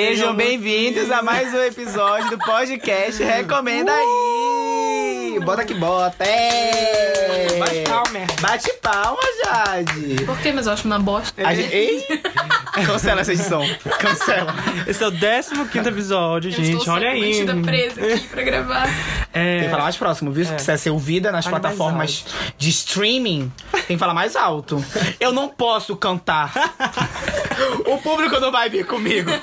Sejam bem-vindos a mais um episódio do podcast Recomenda aí! Bota que bota! É! Bate palma. Bate palma, Jade! Por que? Mas eu acho uma bosta. A gente... Ei! Cancela essa edição. Cancela. Esse é o 15 episódio, Eu gente. estou Olha aí. mantida presa aqui pra gravar. É, Tem que falar mais próximo, viu? Se quiser ser ouvida nas Fale plataformas de streaming, tem que falar mais alto. Eu não posso cantar. o público não vai vir comigo.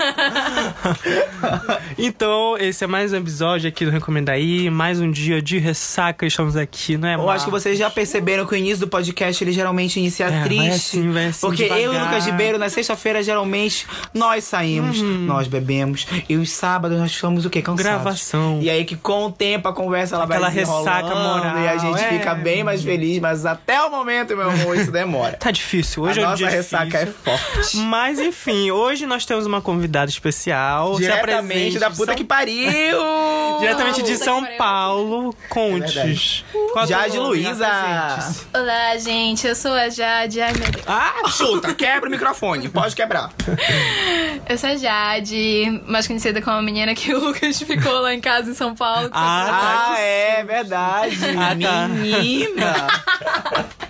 Então, esse é mais um episódio aqui do Recomenda aí. Mais um dia de ressaca. Estamos aqui, não é, Eu acho que vocês já perceberam que o início do podcast ele geralmente inicia É, vai triste. assim, vai assim, porque eu e o devagar. Lucas Ribeiro, na sexta-feira, geralmente, nós saímos, Uhum. nós bebemos. E os sábados nós somos o quê? Cansados. Gravação. E aí que com o tempo a conversa ela Aquela vai ressaca moral, E a gente é. fica bem mais feliz. Mas até o momento, meu amor, isso demora. Tá difícil. Hoje a é um nossa dia ressaca difícil. é forte. Mas enfim, hoje nós temos uma convidada especial. Diretamente da de puta São- que pariu! Diretamente de São pariu. Paulo, Contes. É Jade. Apresente-se. Olá, gente. Eu sou a Jade. Ai, meu Deus. Ah, chuta, quebra o microfone, pode quebrar. Eu sou a Jade, mais conhecida como a menina que o Lucas ficou lá em casa em São Paulo. Ah, Ah, é verdade. Ah, tá. Menina.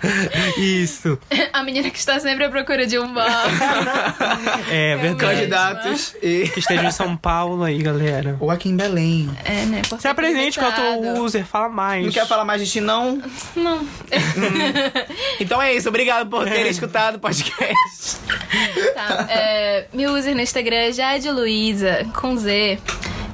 Isso. A menina que está sempre à procura de um bar. É Realmente. verdade. Candidatos e... Que esteja em São Paulo aí, galera. Ou aqui em Belém. É, né? Por Se apresente qual é o teu user, fala mais. Não quer falar mais de ti, não? Não. Então é isso. Obrigado por ter escutado o podcast. Tá. É, meu user no Instagram é Jade Luiza, com Z.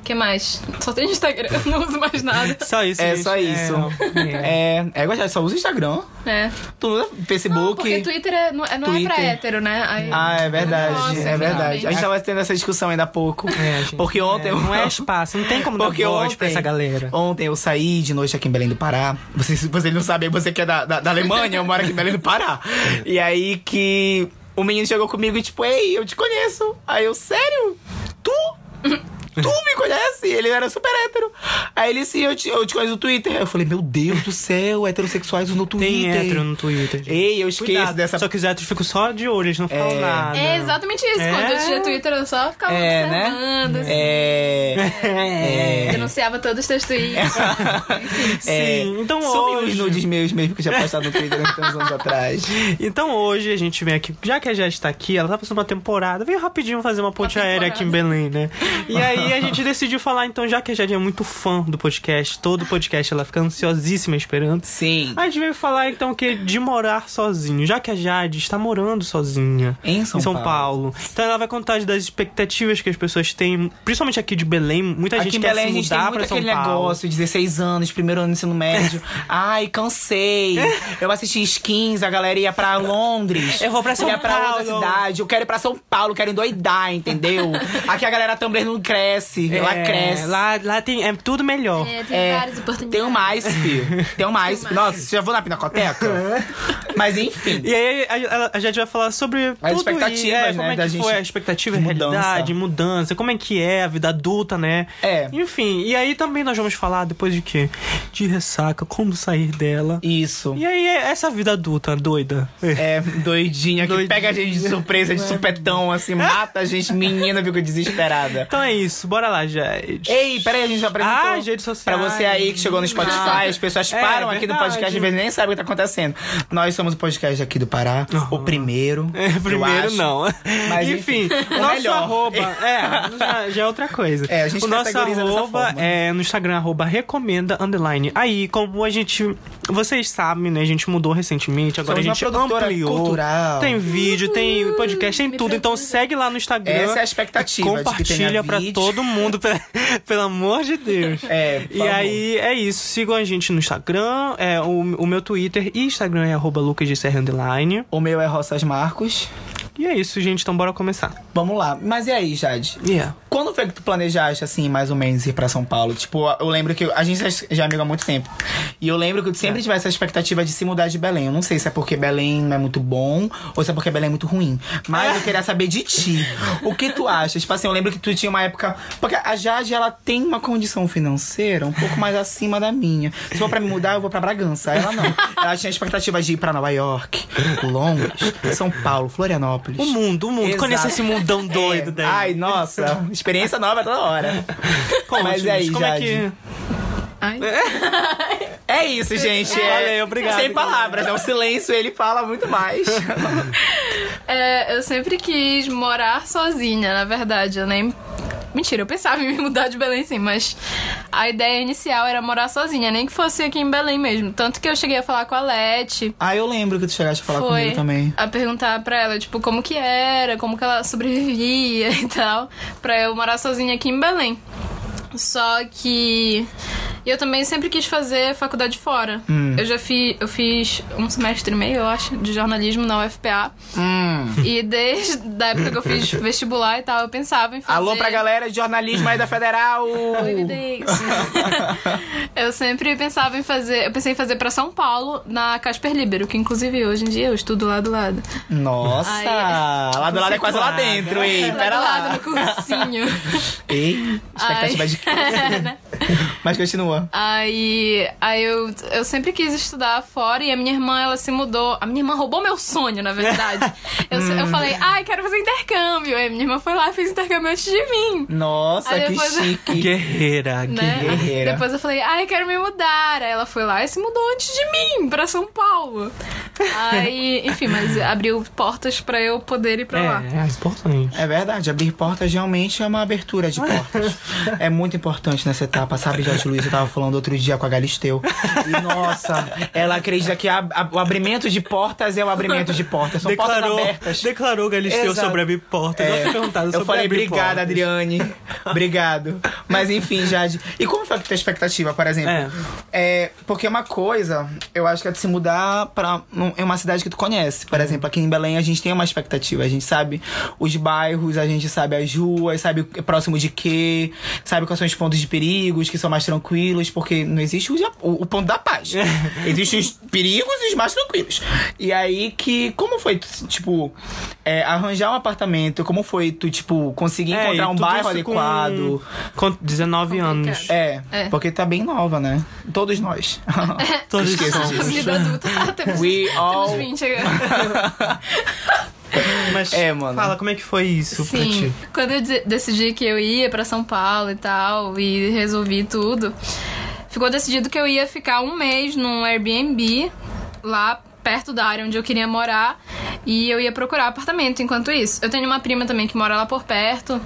O que mais? Só tem Instagram, não uso mais nada. Só isso, É gente. só isso. É. É, é gostar, só usa Instagram. É. Tu usa Não, Facebook. porque Twitter é, não, é- não é pra Twitter. hétero, né? Aí- Ah, é verdade, Nossa, é verdade. A gente tava tendo essa discussão ainda há pouco. É, gente, porque ontem. é, não é espaço, não tem como dar Porque voz ontem, pra essa galera. Ontem eu saí de noite aqui em Belém do Pará. Você, se você não sabe, você que é da, da, da Alemanha, eu moro aqui em Belém do Pará. E aí que o menino chegou comigo e tipo, ei, eu te conheço. Aí eu, sério? Tu? Tu me conhece? Ele era super hétero. Aí ele, sim, eu te, eu te conheço no Twitter. Eu falei, meu Deus do céu, heterossexuais no Twitter. Tem hétero no Twitter. gente. Ei, eu esqueço Cuidado, dessa... Só que os héteros ficam só de olho, eles não falam É. nada. É exatamente isso. É. Quando eu tinha Twitter, eu só ficava É, observando, né? assim. É... É. Denunciava todos os teus tweets. Sim, então Sumiu hoje- os nudes meus mesmo que eu tinha postado no Twitter uns tantos anos atrás. Então hoje a gente vem aqui, já que a Jade tá aqui, ela tá passando uma temporada, veio rapidinho fazer uma ponte Uma aérea aqui em Belém, né? E aí a gente decidiu falar, então, já que a Jade é muito fã do podcast, todo podcast ela fica ansiosíssima esperando. Sim. A gente veio falar então que de morar sozinho, já que a Jade está morando sozinha Em São Paulo. Paulo. Então ela vai contar das expectativas que as pessoas têm, principalmente aqui de Belém. Muita Aqui gente em quer Belém a se gente tem mudar muito pra São aquele Paulo. negócio, 16 anos, primeiro ano do ensino médio. Ai, cansei. Eu assisti skins, a galera ia pra Londres. Eu vou pra São ia pra outra Paulo. cidade. Eu quero ir pra São Paulo, quero endoidar, entendeu? Aqui a galera Tumblr não cresce, ela É, cresce. Lá, lá tem, é tudo melhor. É, tem É, várias oportunidades. Tem um mais, filho. Tem um mais. Tem um mais. Nossa, já vou na pinacoteca? Mas enfim. E aí a, a, a gente vai falar sobre As tudo expectativas, isso, é, né, Como é da que gente- foi a expectativa, a de mudança. realidade, mudança, como é que é a vida adulta, né? É. Enfim, e aí também nós vamos falar depois de quê? De ressaca, como sair dela. Isso. E aí é essa vida adulta doida. É, doidinha, que Doidinha. pega a gente de surpresa, de supetão, assim, mata a gente, menina fica desesperada. Então é isso, bora lá, Jade. Ei, peraí, a gente já apresentou. Ah, as redes sociais. Pra você aí que chegou no Spotify, Ah. as pessoas É, param aqui no podcast e vezes nem sabem o que tá acontecendo. Nós somos o podcast aqui do Pará, o primeiro. É, eu primeiro acho. não. Mas, enfim, enfim, o nosso melhor. arroba. É, já, já é outra coisa. É, a gente o nosso arroba forma. é no Instagram, arroba recomenda underline. Aí, como a gente. Vocês sabem, né? A gente mudou recentemente, agora Somos a gente ampliou. cultural. Tem vídeo, tem podcast, tem Me tudo. Então segue lá no Instagram. Essa é a expectativa de que Compartilha tenha pra vídeo. Todo mundo, pe- pelo amor de Deus. É, E favor. aí é isso. Sigam a gente no Instagram, é, o, o meu Twitter e Instagram é arroba. O meu é Roças Marcos. E é isso, gente. Então bora começar. Vamos lá. Mas e aí, Jade? Yeah. Quando foi que tu planejaste, assim, mais ou menos, ir pra São Paulo? Tipo, eu lembro que a gente já é amigo há muito tempo. E eu lembro que tu sempre tivesse a expectativa de se mudar de Belém. Eu não sei se é porque Belém não é muito bom ou se é porque Belém é muito ruim. Mas eu queria saber de ti. O que tu acha? Tipo assim, eu lembro que tu tinha uma época. Porque a Jade, ela tem uma condição financeira um pouco mais acima da minha. Se for pra me mudar, eu vou pra Bragança. Ela não. Ela tinha expectativa de ir pra Nova York, Londres, São Paulo, Florianópolis. O mundo, o mundo. Exato. Conhecer esse mundão doido É. daí. Ai, nossa, experiência nova toda hora. Conte-nos, Mas e aí, como é Jade? que... Ai. É isso, gente. É, Valeu, obrigado. Sem palavras, é um silêncio, ele fala muito mais. É, eu sempre quis morar sozinha, na verdade. Eu nem. Mentira, eu pensava em me mudar de Belém sim, mas a ideia inicial era morar sozinha, nem que fosse aqui em Belém mesmo. Tanto que eu cheguei a falar com a Leti, ah, eu lembro que tu chegaste a falar foi comigo também. a perguntar pra ela, tipo, como que era, como que ela sobrevivia e tal, pra eu morar sozinha aqui em Belém. Só que eu também sempre quis fazer faculdade fora. Hum. Eu já fiz, eu fiz um semestre e meio, eu acho, de jornalismo na UFPA. Hum. E desde a época que eu fiz vestibular e tal, eu pensava em fazer. Alô pra galera de jornalismo aí da Federal. Eu sempre pensava em fazer. Eu pensei em fazer pra São Paulo, na Casper Libero, que inclusive hoje em dia eu estudo lá do lado. Nossa, Ai, lá do lado é quase lá dentro, ei, lá pera do lá. lado no cursinho. Ei, expectativa Ai. de Né? Mas continua. Aí, aí eu, eu sempre quis estudar fora e a minha irmã, ela se mudou. A minha irmã roubou meu sonho, na verdade. Eu, eu falei, ai, quero fazer intercâmbio. Aí minha irmã foi lá e fez intercâmbio antes de mim. Nossa, Aí que depois- chique. Guerreira, Né? guerreira. Depois eu falei, ai, quero me mudar. Aí ela foi lá e se mudou antes de mim, pra São Paulo. Aí, enfim, mas abriu portas pra eu poder ir pra lá. É, é importante. É verdade, abrir portas realmente é uma abertura de portas. é muito importante nessa etapa, sabe, Jorge Luiz? Eu tava falando outro dia com a Galisteu. E nossa, ela acredita que a- a- o abrimento de portas é o abrimento de portas. São portas Declarou, abertas. declarou Galisteu Exato. sobre abrir portas. É, eu perguntado eu sobre falei, obrigada, portas. Adriane. Obrigado. Mas enfim, Jade. E como foi a tua expectativa, por exemplo? É. É, porque uma coisa, eu acho que é de se mudar pra em uma cidade que tu conhece. Por exemplo, aqui em Belém a gente tem uma expectativa. A gente sabe os bairros, a gente sabe as ruas, sabe o- próximo de quê, sabe quais são os pontos de perigos que são mais tranquilos, porque não existe o, o- o ponto da paz. Existem os perigos e os mais tranquilos. E aí que, como foi, tu, tipo, é, arranjar um apartamento, como foi tu, tipo, conseguir É, encontrar um bairro isso com- adequado? Com 19 anos. É, É. porque tá bem nova, né? Todos nós. Todos somos. disso. Vida adulta. Ah, temos, We all- temos 20 agora. Mas É, mano. fala, como é que foi isso pra Sim, ti? quando eu de- decidi que eu ia pra São Paulo e tal, e resolvi tudo, ficou decidido que eu ia ficar um mês num Airbnb lá perto da área onde eu queria morar e eu ia procurar apartamento enquanto isso. Eu tenho uma prima também que mora lá por perto.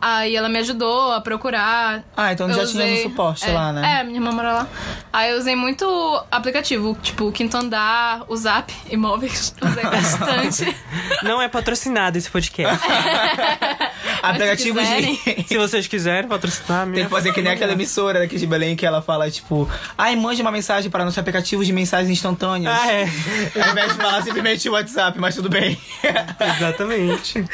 Aí ela me ajudou a procurar. Ah, então já Eu tinha um usei- suporte é, lá, né? É, minha irmã mora lá. Aí eu usei muito aplicativo, tipo o Quinto Andar, o Zap, imóveis. Usei bastante. Não é patrocinado esse podcast. Aplicativos quiserem. de. Se vocês quiserem patrocinar, Tem que fazer que nem aquela emissora daqui de Belém que ela fala, tipo, ai, mande uma mensagem para nosso aplicativo de mensagens instantâneas. Ah, é. Ao invés de falar simplesmente o WhatsApp, mas tudo bem. Exatamente.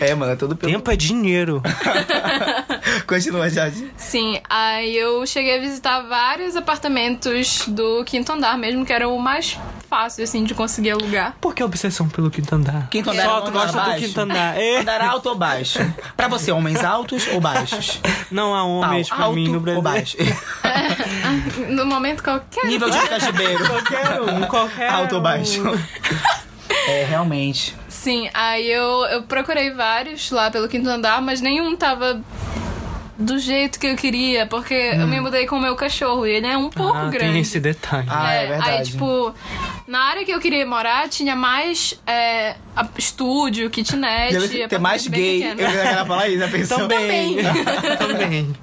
é, mano, é tudo pelo. Tempo é dinheiro. Continua, Jade. Sim, aí eu cheguei a visitar vários apartamentos do quinto andar mesmo, que era o mais fácil, assim, de conseguir alugar. Por que a obsessão pelo quinto andar? Quinto andar Só é tu andar gosta do baixo? quinto andar. É. Andar alto ou baixo? Pra você, homens altos ou baixos? Não há homens Pau, pra alto mim no ou Brasil. baixo? No momento qualquer. Nível de cajibeiro. Qualquer um, qualquer Alto ou baixo? É, realmente. Sim, aí eu, eu procurei vários lá pelo quinto andar, mas nenhum tava do jeito que eu queria, porque eu me mudei com o meu cachorro e ele é um pouco Ah, grande. tem esse detalhe. Ah, é verdade. Aí, tipo, na área que eu queria morar, tinha mais é, a- estúdio, kitnet. Deve ter mais gay. pequeno. Eu vi aquela falar isso, já pensou? Também. Também.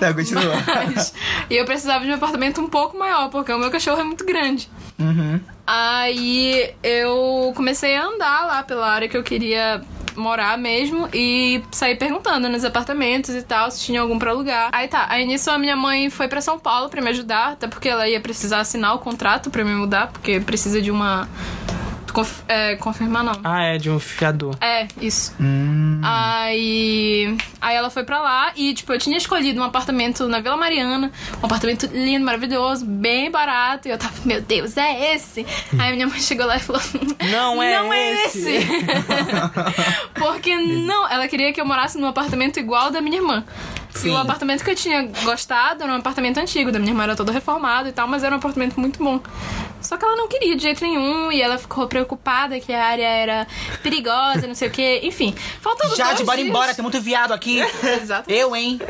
Tá, continua. Mas- e eu precisava de um apartamento um pouco maior, porque o meu cachorro é muito grande. Uhum. Aí eu comecei a andar lá pela área que eu queria morar mesmo e sair perguntando nos apartamentos e tal se tinha algum pra alugar. Aí tá, aí nisso a minha mãe foi pra São Paulo pra me ajudar, até porque ela ia precisar assinar o contrato pra me mudar, porque precisa de uma conf- é, confirmar não. Ah, é de um fiador. É, isso. Hum. Aí, aí ela foi pra lá e, tipo, eu tinha escolhido um apartamento na Vila Mariana, um apartamento lindo, maravilhoso, bem barato. E eu tava, meu Deus, é esse? Aí minha mãe chegou lá e falou: Não é não é esse." esse. Porque não, ela queria que eu morasse num apartamento igual ao da minha irmã. Sim. E o apartamento que eu tinha gostado era um apartamento antigo, da minha irmã era todo reformado e tal, mas era um apartamento muito bom. Só que ela não queria de jeito nenhum e ela ficou preocupada que a área era perigosa, não sei o quê. Enfim, faltando Jade, dois bora dias... embora, tem muito viado aqui. Exato. Eu, hein?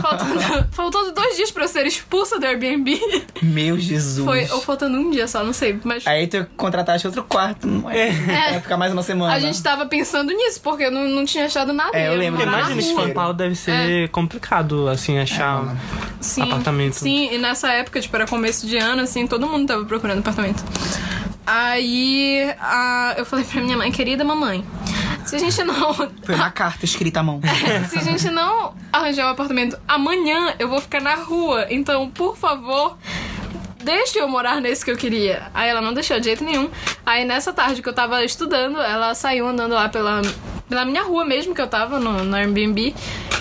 Faltando, faltando dois dias pra eu ser expulsa do Airbnb. Meu Jesus. Foi, ou faltando um dia só, não sei. Mas Aí tu contrataste outro quarto, não é? É. Vai ficar mais uma semana. a gente tava pensando nisso, porque eu não, não tinha achado nada. É, eu lembro. Imagina, esse. São Paulo deve ser complicado, assim, achar Sim, apartamento. Sim, e nessa época, tipo, era começo de ano, assim, todo mundo tava procurando apartamento. Aí a- eu falei pra minha mãe, querida mamãe, se a gente não. Foi uma carta escrita à mão. se a gente não arranjar um apartamento amanhã, eu vou ficar na rua. Então, por favor. Deixe eu morar nesse que eu queria. Aí ela não deixou de jeito nenhum. Aí nessa tarde que eu tava estudando, ela saiu andando lá pela, pela minha rua mesmo, que eu tava no, no Airbnb.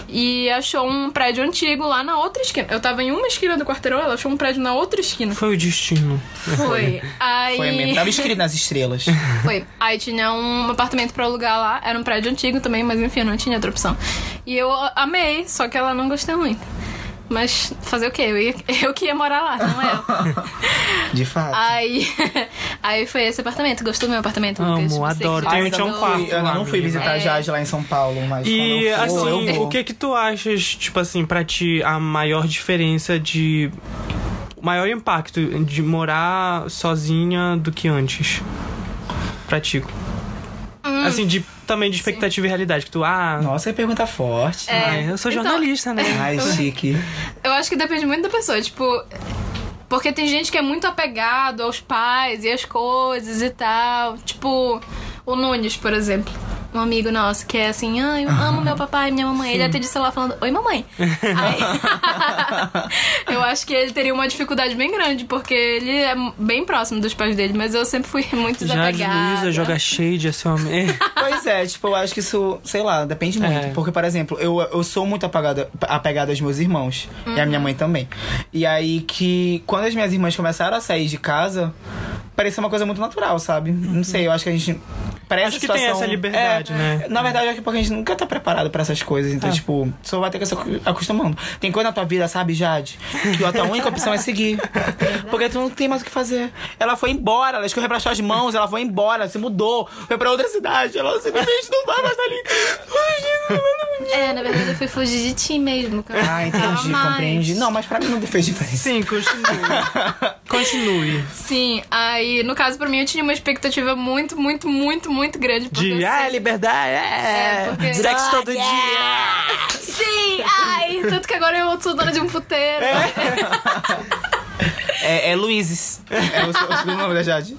E achou um prédio antigo lá na outra esquina. Eu tava em uma esquina do quarteirão, ela achou um prédio na outra esquina. Foi o destino. Foi. Aí. Foi mesmo. Tava escrito nas estrelas. Foi. Aí tinha um apartamento pra alugar lá. Era um prédio antigo também, mas enfim, não tinha outra opção. E eu amei, só que ela não gostou muito. Mas fazer o quê? Eu, ia, eu que ia morar lá, não ela. De fato. aí, aí foi esse apartamento. Gostou do meu apartamento, Lucas? Amo, Você adoro. que Tem- eu tinha um não quarto eu não fui visitar É. Jade lá em São Paulo, mas E eu for, eu assim, vou. o que que tu achas, tipo assim, pra ti, a maior diferença de. O maior impacto de morar sozinha do que antes? Pra ti. Hum. Assim, de, também de expectativa e realidade. Que tu, ah. Nossa, é pergunta forte. ai, eu sou então- jornalista, né? Ai, chique. Eu acho que depende muito da pessoa, tipo. Porque tem gente que é muito apegado aos pais e às coisas e tal. Tipo, o Nunes, por exemplo. Um amigo nosso que é assim, ah, eu amo meu papai e minha mamãe. Ele até disse lá falando, oi mamãe. Aí, eu acho que ele teria uma dificuldade bem grande, porque ele é bem próximo dos pais dele, mas eu sempre fui muito desapegada. Luiza joga shade, assim, homem. Pois é, tipo, eu acho que isso, sei lá, depende muito. É. Porque, por exemplo, eu, eu sou muito apegada, apegada aos meus irmãos. E a minha mãe também. E aí que, quando as minhas irmãs começaram a sair de casa, parecia uma coisa muito natural, sabe? Não sei, eu acho que a gente. Essa Acho que tem situação- essa liberdade, é, né? Na verdade, que porque a gente nunca tá preparado pra essas coisas. Então, É. tipo, só vai ter que se acostumando. Tem coisa na tua vida, sabe, Jade? Que a tua única opção é seguir. Porque tu não tem mais o que fazer. Ela foi embora, ela escorreu pras suas mãos, ela foi embora, se mudou, foi pra outra cidade. Ela simplesmente não vai mais ali. É, na verdade eu fui fugir de ti mesmo, cara. Ah, entendi, Mas- compreendi. Não, mas pra mim não fez diferença. Sim, continue. continue. Sim, aí no caso pra mim eu tinha uma expectativa muito, muito, muito, muito grande. porque eu De, ah, sei- liberdade, é, É, porque- sexo todo Yeah. dia. Sim, ai, tanto que agora eu sou dona de um puteiro. É, é Luizes. É o, o segundo nome da Jade.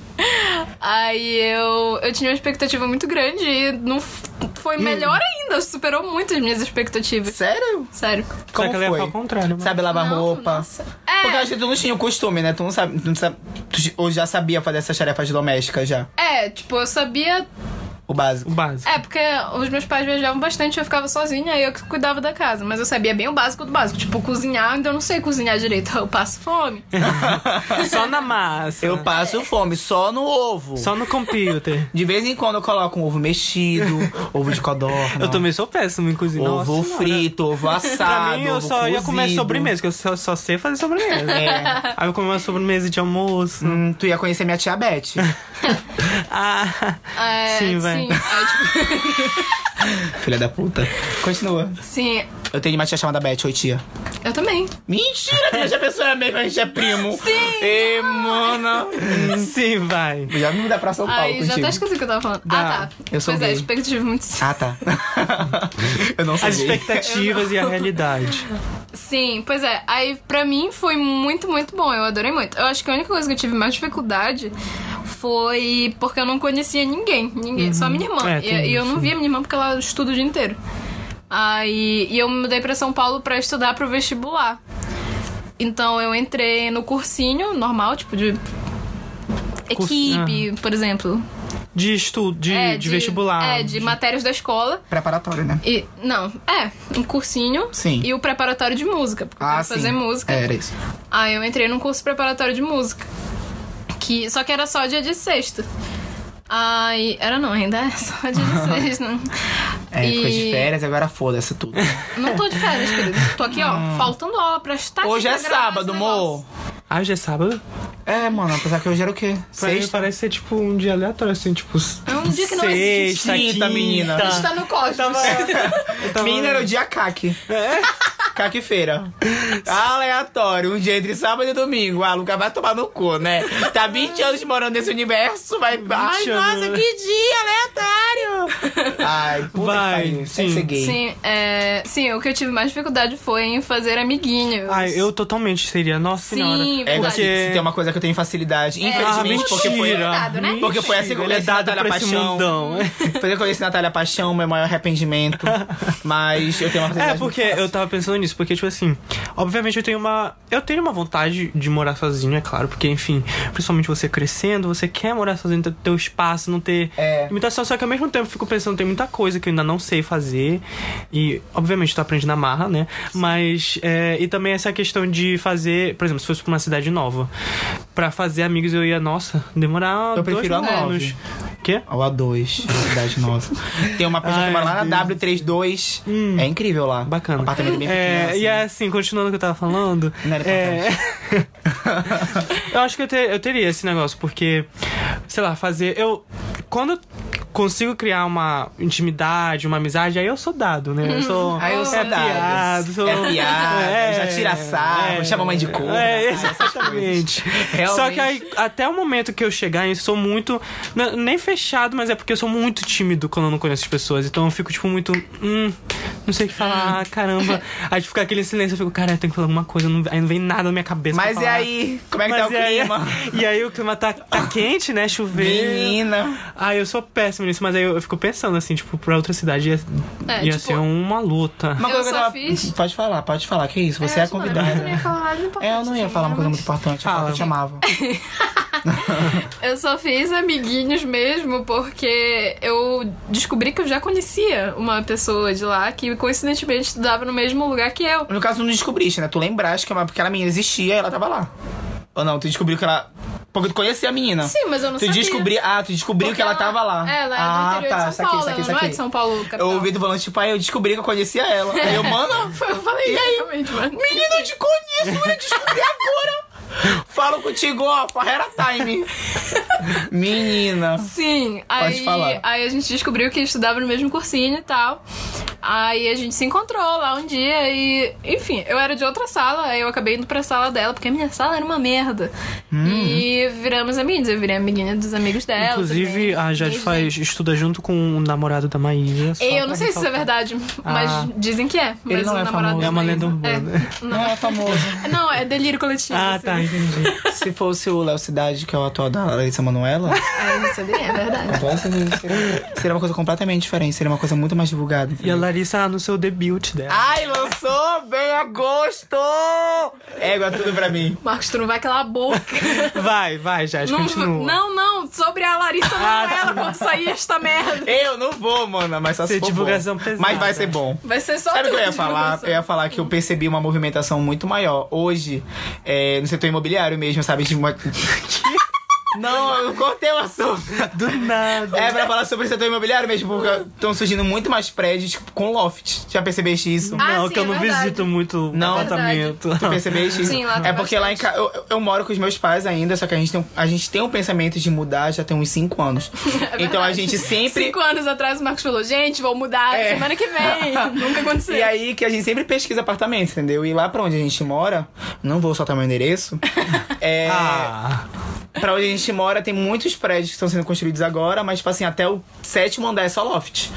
Aí eu, eu tinha uma expectativa muito grande e não foi melhor ainda, superou muito as minhas expectativas. Sério? Sério. Como que ela ia foi? falar o contrário, mas- Sabe lavar Não, roupa? nossa. É. Porque eu acho que tu não tinha o costume, né? Tu não sabe. Tu não sabe tu, ou já sabia fazer essas tarefas domésticas já. É, tipo, eu sabia. O básico. O básico. É, porque os meus pais viajavam bastante, eu ficava sozinha e eu que cuidava da casa. Mas eu sabia bem o básico do básico. Tipo, cozinhar, ainda eu não sei cozinhar direito. Eu passo fome. Só na massa. Eu passo fome só no ovo. Só no computer. De vez em quando eu coloco um ovo mexido, ovo de codorna. Eu também sou péssimo em cozinhar. Ovo Nossa senhora. frito, ovo assado. Pra mim, eu ovo só ia comer cozido. sobremesa, que eu só, só sei fazer sobremesa. É. Aí eu comi uma sobremesa de almoço. Hum, tu ia conhecer minha tia Beth. Ah, É, sim, vai. Sim, aí, tipo, Filha da puta. Continua. sim, Eu tenho uma tia chamada Beth, oi tia. eu também. Mentira, minha tia pessoa é mesmo, a gente é primo. Sim. Ê, mana. Sim, vai. Já me mudar pra São Paulo Aí já até esqueci o que eu tava falando. Dá. Ah, tá. Eu sou pois é, gay. expectativa muito. Ah, tá. eu não sei. As expectativas e a realidade. Sim, pois é. Aí pra mim foi muito, muito bom. Eu adorei muito. Eu acho que a única coisa que eu tive mais dificuldade foi porque eu não conhecia ninguém. Ninguém, só minha irmã. É, e, tem e eu não via minha irmã porque ela estuda o dia inteiro. Aí e eu me mudei pra São Paulo pra estudar pro vestibular. Então eu entrei no cursinho normal, tipo de equipe, por exemplo. De estudo, de, é, de, vestibular. É, de matérias da escola. Preparatório, né? E, não, é, um cursinho Sim. e o preparatório de música, porque eu Ah, quero sim. fazer música. É, era isso. Aí eu entrei num curso preparatório de música. Que, só que era só dia de sexta. Aí. Era não, ainda é só dia de sexta. É, E- ficou de férias, agora foda-se tudo. Não tô de férias, querido. Tô aqui, ó, faltando aula pra estar aqui Hum. Hoje é sábado, amor. negócio. Ah, hoje é sábado? É, mano, apesar que hoje era o quê? Pra Sexta? parece ser tipo um dia aleatório, assim, tipo. É um dia que não existe. Sexta, Quinta, menina. A gente tá no cosmos. Eu tava- Menina, era o dia CAC. É? Caque-feira. Aleatório, um dia entre sábado e domingo. Ah, Luca vai tomar no cu, né? Tá 20 anos morando nesse universo, vai. Ai, nossa, que dia aleatório! Ai, puta Vai, que pariu. sim. Tem que ser gay. Sim, é, sim, o que eu tive mais dificuldade foi em fazer amiguinhos. Ai, eu totalmente seria. Nossa Sim, senhora. É, verdade. porque... se tem uma coisa que eu tenho facilidade. Ah, Infelizmente, porque foi. mentira. Dado, né? Porque foi assim que eu Ele é conheci dado Natália pra esse Paixão. mundão. Foi que eu conheci Natália Paixão, meu maior arrependimento. Mas eu tenho uma É, facilidade porque muito fácil. eu tava pensando nisso, porque, tipo assim, obviamente eu tenho uma. Eu tenho uma vontade de morar sozinho, é claro, porque, enfim, principalmente você crescendo, você quer morar sozinho, ter teu espaço, não ter É. limitação, só que ao mesmo tempo eu fico pensando, tem muita coisa que eu ainda não sei fazer. E, obviamente, tu aprende na marra, né? Mas. é, e também essa questão de fazer, por exemplo, se fosse pra uma cidade nova, pra fazer amigos eu ia, nossa, demorar Eu dois prefiro anos. Quê? Ao A2, cidade nossa. Tem uma pessoa Ai, que mora lá na Deus. W32. É incrível lá. Bacana. Um apartamento bem pequeno. É, assim. E é assim, continuando o que eu tava falando. Não era é... eu acho que eu, ter- eu teria esse negócio, porque, sei lá, fazer. Eu. Quando consigo criar uma intimidade, uma amizade, aí eu sou dado, né? Eu sou. Aí eu sou é dado. piado, sou. É piada, já tira sarro, chama a mãe de corno, É, essas exatamente. Só que aí, até o momento que eu chegar, eu sou muito. Nem fechado, mas é porque eu sou muito tímido quando eu não conheço as pessoas. Então eu fico, tipo, muito. Hum, não sei o que falar, caramba. Aí fica aquele silêncio, eu fico, cara, eu tenho que falar alguma coisa, não- aí não vem nada na minha cabeça. Mas e aí? Como é que tá o Mas e aí- clima? E aí o clima tá, tá quente, né? Chover. Menina. Ah, eu sou péssimo nisso, mas aí eu, eu fico pensando assim, tipo, pra outra cidade ia, É, ia tipo- ser uma luta. Uma Eu coisa que só eu tava... fiz- Pode falar, pode falar. Que isso? Você é, eu não- Eu não ia convidada. falar nada importante, É, eu não ia assim, falar uma coisa mas- muito importante. Eu, Fala. falo, eu te amava. Eu só fiz amiguinhos mesmo porque eu descobri que eu já conhecia uma pessoa de lá que coincidentemente estudava no mesmo lugar que eu. No caso, tu não descobriste, né? Tu lembraste que uma- aquela menina existia e ela tava lá. Ou não? Tu descobriu que ela... Porque tu conhecia a menina. Sim, mas eu não Tu sabia. descobriu... Ah, tu descobriu Porque que ela, tava lá. Ela é ah, do interior tá. de São saquei, Paulo, saquei, ela não é saquei. de São Paulo, capital. Eu ouvi tu falando, tipo, aí eu descobri que eu conhecia ela. Aí eu, mano... Eu falei E aí? Menina, eu te conheço, eu descobri agora. Falo contigo, ó, Ferreira Time. Menina. Sim, Pode aí, falar. aí a gente descobriu que estudava no mesmo cursinho e tal. Aí a gente se encontrou lá um dia e, enfim, eu era de outra sala, aí eu acabei indo pra sala dela, porque a minha sala era uma merda. Hum. E viramos amigos, eu virei amiguinha dos amigos dela. Inclusive, também. a Jade faz, estuda junto com o namorado da Maísa. Eu não sei se isso é verdade, mas Ah. dizem que é. Ele mas não o é namorado famoso. É uma lenda urbana. Não é famoso. É. Não, é delírio coletivo. Ah, assim. tá, entendi. Se fosse o Léo Cidade, que é o atual da Larissa Manoela, É, isso é verdade. seria, seria uma coisa completamente diferente. Seria uma coisa muito mais divulgada. E a entendeu? Larissa no seu debut dela. Ai, lançou bem agosto! Égua tudo pra mim. Marcos, tu não vai calar a boca. Vai, vai, Jade, Não, continua. não, não, sobre a Larissa Ah, Manoela quando sair esta merda. Eu não vou, mano, mas só se Ser for divulgação bom. pesada. Mas vai ser bom. Vai ser só Sabe o que eu ia falar? Eu ia falar que eu percebi uma movimentação muito maior hoje é, no setor imobiliário mesmo, sabe? De uma... Não, eu cortei o assunto. Do nada. É pra falar sobre o setor imobiliário mesmo, porque estão surgindo muito mais prédios com loft. Já percebeste isso? Ah, não, sim, que eu é não verdade. visito muito Não. apartamento. Tu percebeste isso? Sim, lá É porque lá em bastante. casa. Eu, eu moro com os meus pais ainda, só que a gente tem, a gente tem um pensamento de mudar já tem uns 5 anos. É então a gente sempre. Cinco anos atrás o Marcos falou, gente, vou mudar É. semana que vem. Nunca aconteceu. E aí que a gente sempre pesquisa apartamento, entendeu? E lá pra onde a gente mora, não vou soltar meu endereço. é. Ah, Pra onde a gente mora, tem muitos prédios que estão sendo construídos agora, mas, tipo assim, até o sétimo andar é só loft.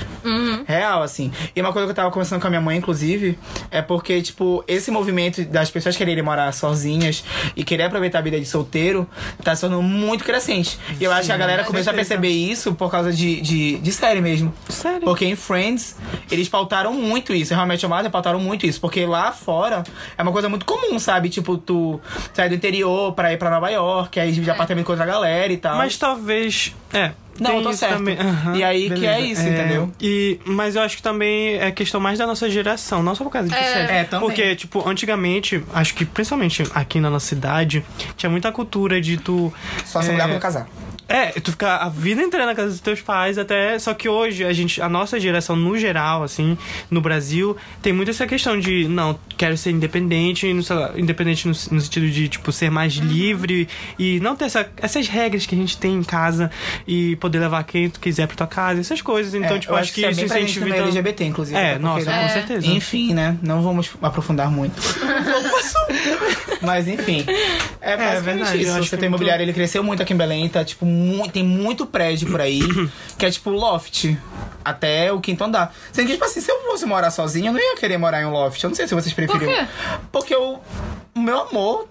Real, assim. E uma coisa que eu tava conversando com a minha mãe, inclusive, é porque, tipo, esse movimento das pessoas quererem morar sozinhas e querer aproveitar a vida de solteiro tá se tornando muito crescente. E eu acho que a galera com começou a perceber isso por causa de, de, de série mesmo. Sério? Porque em Friends, eles pautaram muito isso. Realmente, Amada pautaram muito isso. Porque lá fora é uma coisa muito comum, sabe? Tipo, tu sair do interior pra ir pra Nova York, aí dividir apartamento com outra galera e tal. mas talvez. É. Não, tem eu tô certo. Também. Aham, E aí que beleza. é isso, entendeu? E, mas eu acho que também é questão mais da nossa geração, não só por causa de É. série. É, também. Porque, tipo, antigamente, acho que principalmente aqui na nossa cidade, tinha muita cultura de tu. Só se é, mulher quando casar. É, tu fica a vida inteira na casa dos teus pais, até. Só que hoje, a gente, a nossa geração, no geral, assim, no Brasil, tem muito essa questão de, não, quero ser independente, no, independente no, no sentido de, tipo, ser mais Uhum. livre e não ter essa, essas regras que a gente tem em casa e poder levar quem tu quiser pra tua casa, essas coisas. Então, É, tipo, eu acho que é isso incentiva. então- LGBT, inclusive. É, até nossa, porque, com né, certeza. Enfim, né? Não vamos aprofundar muito. Mas enfim. É basicamente verdade, eu isso. acho O que é setor imobiliário ele cresceu muito aqui em Belém, tá tipo, mu- tem muito prédio por aí, que é tipo loft. Até o quinto andar. Sendo que, tipo assim, se eu fosse morar sozinho, eu não ia querer morar em um loft. Eu não sei se vocês preferiam. quê? Porque o meu amor.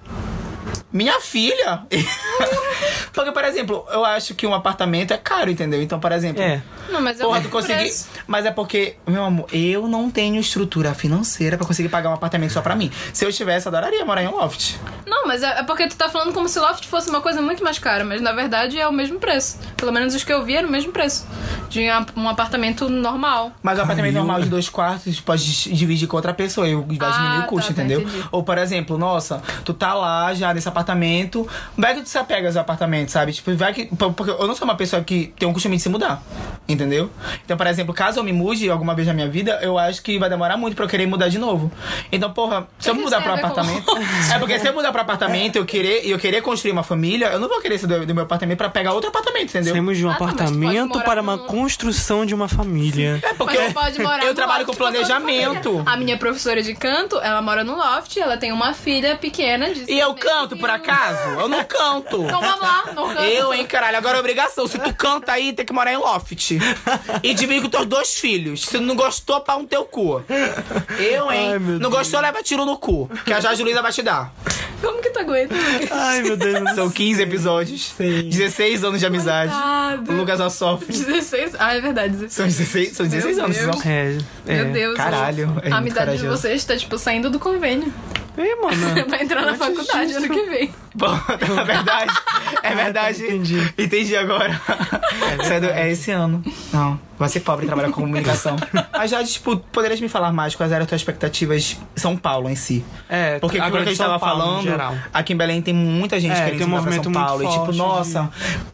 Minha filha! Porque, por exemplo, eu acho que um apartamento é caro, entendeu? Então, por exemplo. É. Não, mas é Porra, tu consegui. preço. Mas é porque, meu amor, eu não tenho estrutura financeira pra conseguir pagar um apartamento só pra mim. Se eu tivesse, eu adoraria morar em um loft. Não, mas é, é porque tu tá falando como se loft fosse uma coisa muito mais cara, mas na verdade é o mesmo preço. Pelo menos os que eu vi eram o mesmo preço. De um- apartamento normal. Mas um apartamento normal de dois quartos tu pode di- dividir com outra pessoa e vai Ah, diminuir o tá, custo, tá, entendeu? entendi. Ou, por exemplo, nossa, tu tá lá já nesse apartamento, vai que tu se apega aos apartamentos, sabe? Tipo, vai que. por- Porque eu não sou uma pessoa que tem um costume de se mudar, entendeu? Então, por exemplo, caso eu me mude alguma vez na minha vida, eu acho que vai demorar muito pra eu querer mudar de novo. Então, porra, se eu mudar pra com apartamento. É porque se eu mudar pra apartamento e eu querer, e eu querer construir uma família, eu não vou querer sair do, do meu apartamento pra pegar outro apartamento, entendeu? Saímos de um Ah, tá, apartamento para uma construção de uma família. É porque tu pode morar eu trabalho loft com planejamento. A minha professora de canto, ela mora no loft, ela tem uma filha pequena de E eu meses canto, por acaso? Eu não canto. Então vamos lá, não canta. Eu, hein, caralho, agora é obrigação. Se tu canta aí, tem que morar em loft. E dividir com teus dois filhos. Se não gostou, pau no teu cu. Eu, hein? Ai, não gostou, leva tiro no cu. Que a Jorge Luiza vai te dar. Como que tu aguenta? Ai, meu Deus. São 15 episódios. Sim. 16 anos de amizade. Coitado. O Lucas só sofre. 16? Ah, é verdade, 16. São 16, são 16 Meu anos. Deus. Só. É, é. Meu Deus. Caralho, é a amizade de vocês tá, tipo, saindo do convênio. Ei, mano. Vai entrar na faculdade ano que vem. Bom, é verdade. É verdade. entendi. Entendi agora. É, do- é esse ano. Não, vai ser pobre trabalhar com comunicação. Mas já, tipo, poderias me falar mais quais eram as tuas expectativas em São Paulo em si? É, Porque agora que a gente São tava Paulo, falando, geral. aqui em Belém tem muita gente É, querendo tem um se mudar pra São Paulo. e tipo, forte nossa,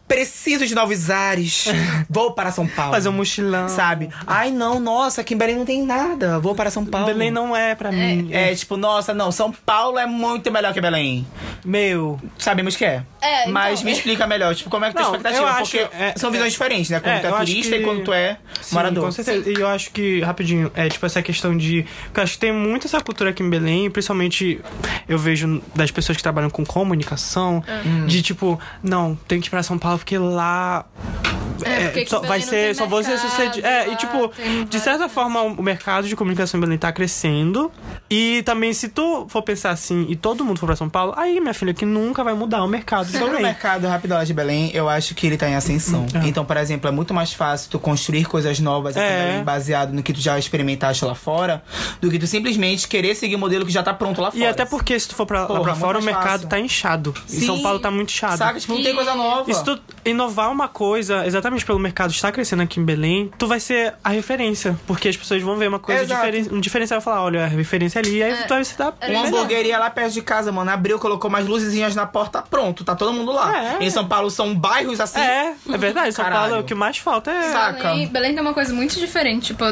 preciso de novos ares. Vou para São Paulo. Fazer um mochilão. Sabe? Ai, não, nossa, aqui em Belém não tem nada. Vou para São Paulo. Belém não é pra mim. É, tipo, nossa, não, São Paulo é muito melhor que Belém. Meu. Sabemos que é. É, então, Mas me é. explica melhor, tipo, como é que tu Não, expectativa? eu acho- Porque é- são visões é- diferentes, né? Quando é, tu é turista que- e quando tu é Sim, morador. com certeza. E eu acho que, rapidinho, é tipo essa questão de. Porque eu acho que tem muito essa cultura aqui em Belém, principalmente eu vejo das pessoas que trabalham com comunicação, Hum. de tipo, não, tem que ir pra São Paulo porque lá. É, aqui só, vai ser, só mercado, sucedido. É, lá e tipo, tem de certa forma, o mercado de comunicação em Belém tá crescendo. E também, se tu for pensar assim e todo mundo for pra São Paulo, aí, minha filha, que nunca vai mudar o mercado Sobre o mercado rapidão de Belém, eu acho que ele tá em ascensão. Então, por exemplo, é muito mais fácil tu construir coisas novas aqui em É. Belém, baseado no que tu já experimentaste lá fora, do que tu simplesmente querer seguir o modelo que já tá pronto lá fora. E até porque se tu for pra, lá Porra, pra muito fora, o mercado fácil. tá inchado. E Sim. São Paulo tá muito inchado. Saca? Tipo, não tem E- coisa nova. E se tu inovar uma coisa, exatamente pelo mercado estar crescendo aqui em Belém, tu vai ser a referência. Porque as pessoas vão ver uma coisa diferente. Um diferencial e falar, olha, a referência ali, aí tu vai se dar. é Uma melhor. hamburgueria lá perto de casa, mano, abriu, colocou mais luzezinhas na porta, pronto, tá todo mundo lá. É. Em São Paulo são bairros assim. É, é verdade. São Caralho. Paulo, o que mais falta é. Saca. Belém, Belém tem uma coisa muito diferente, tipo,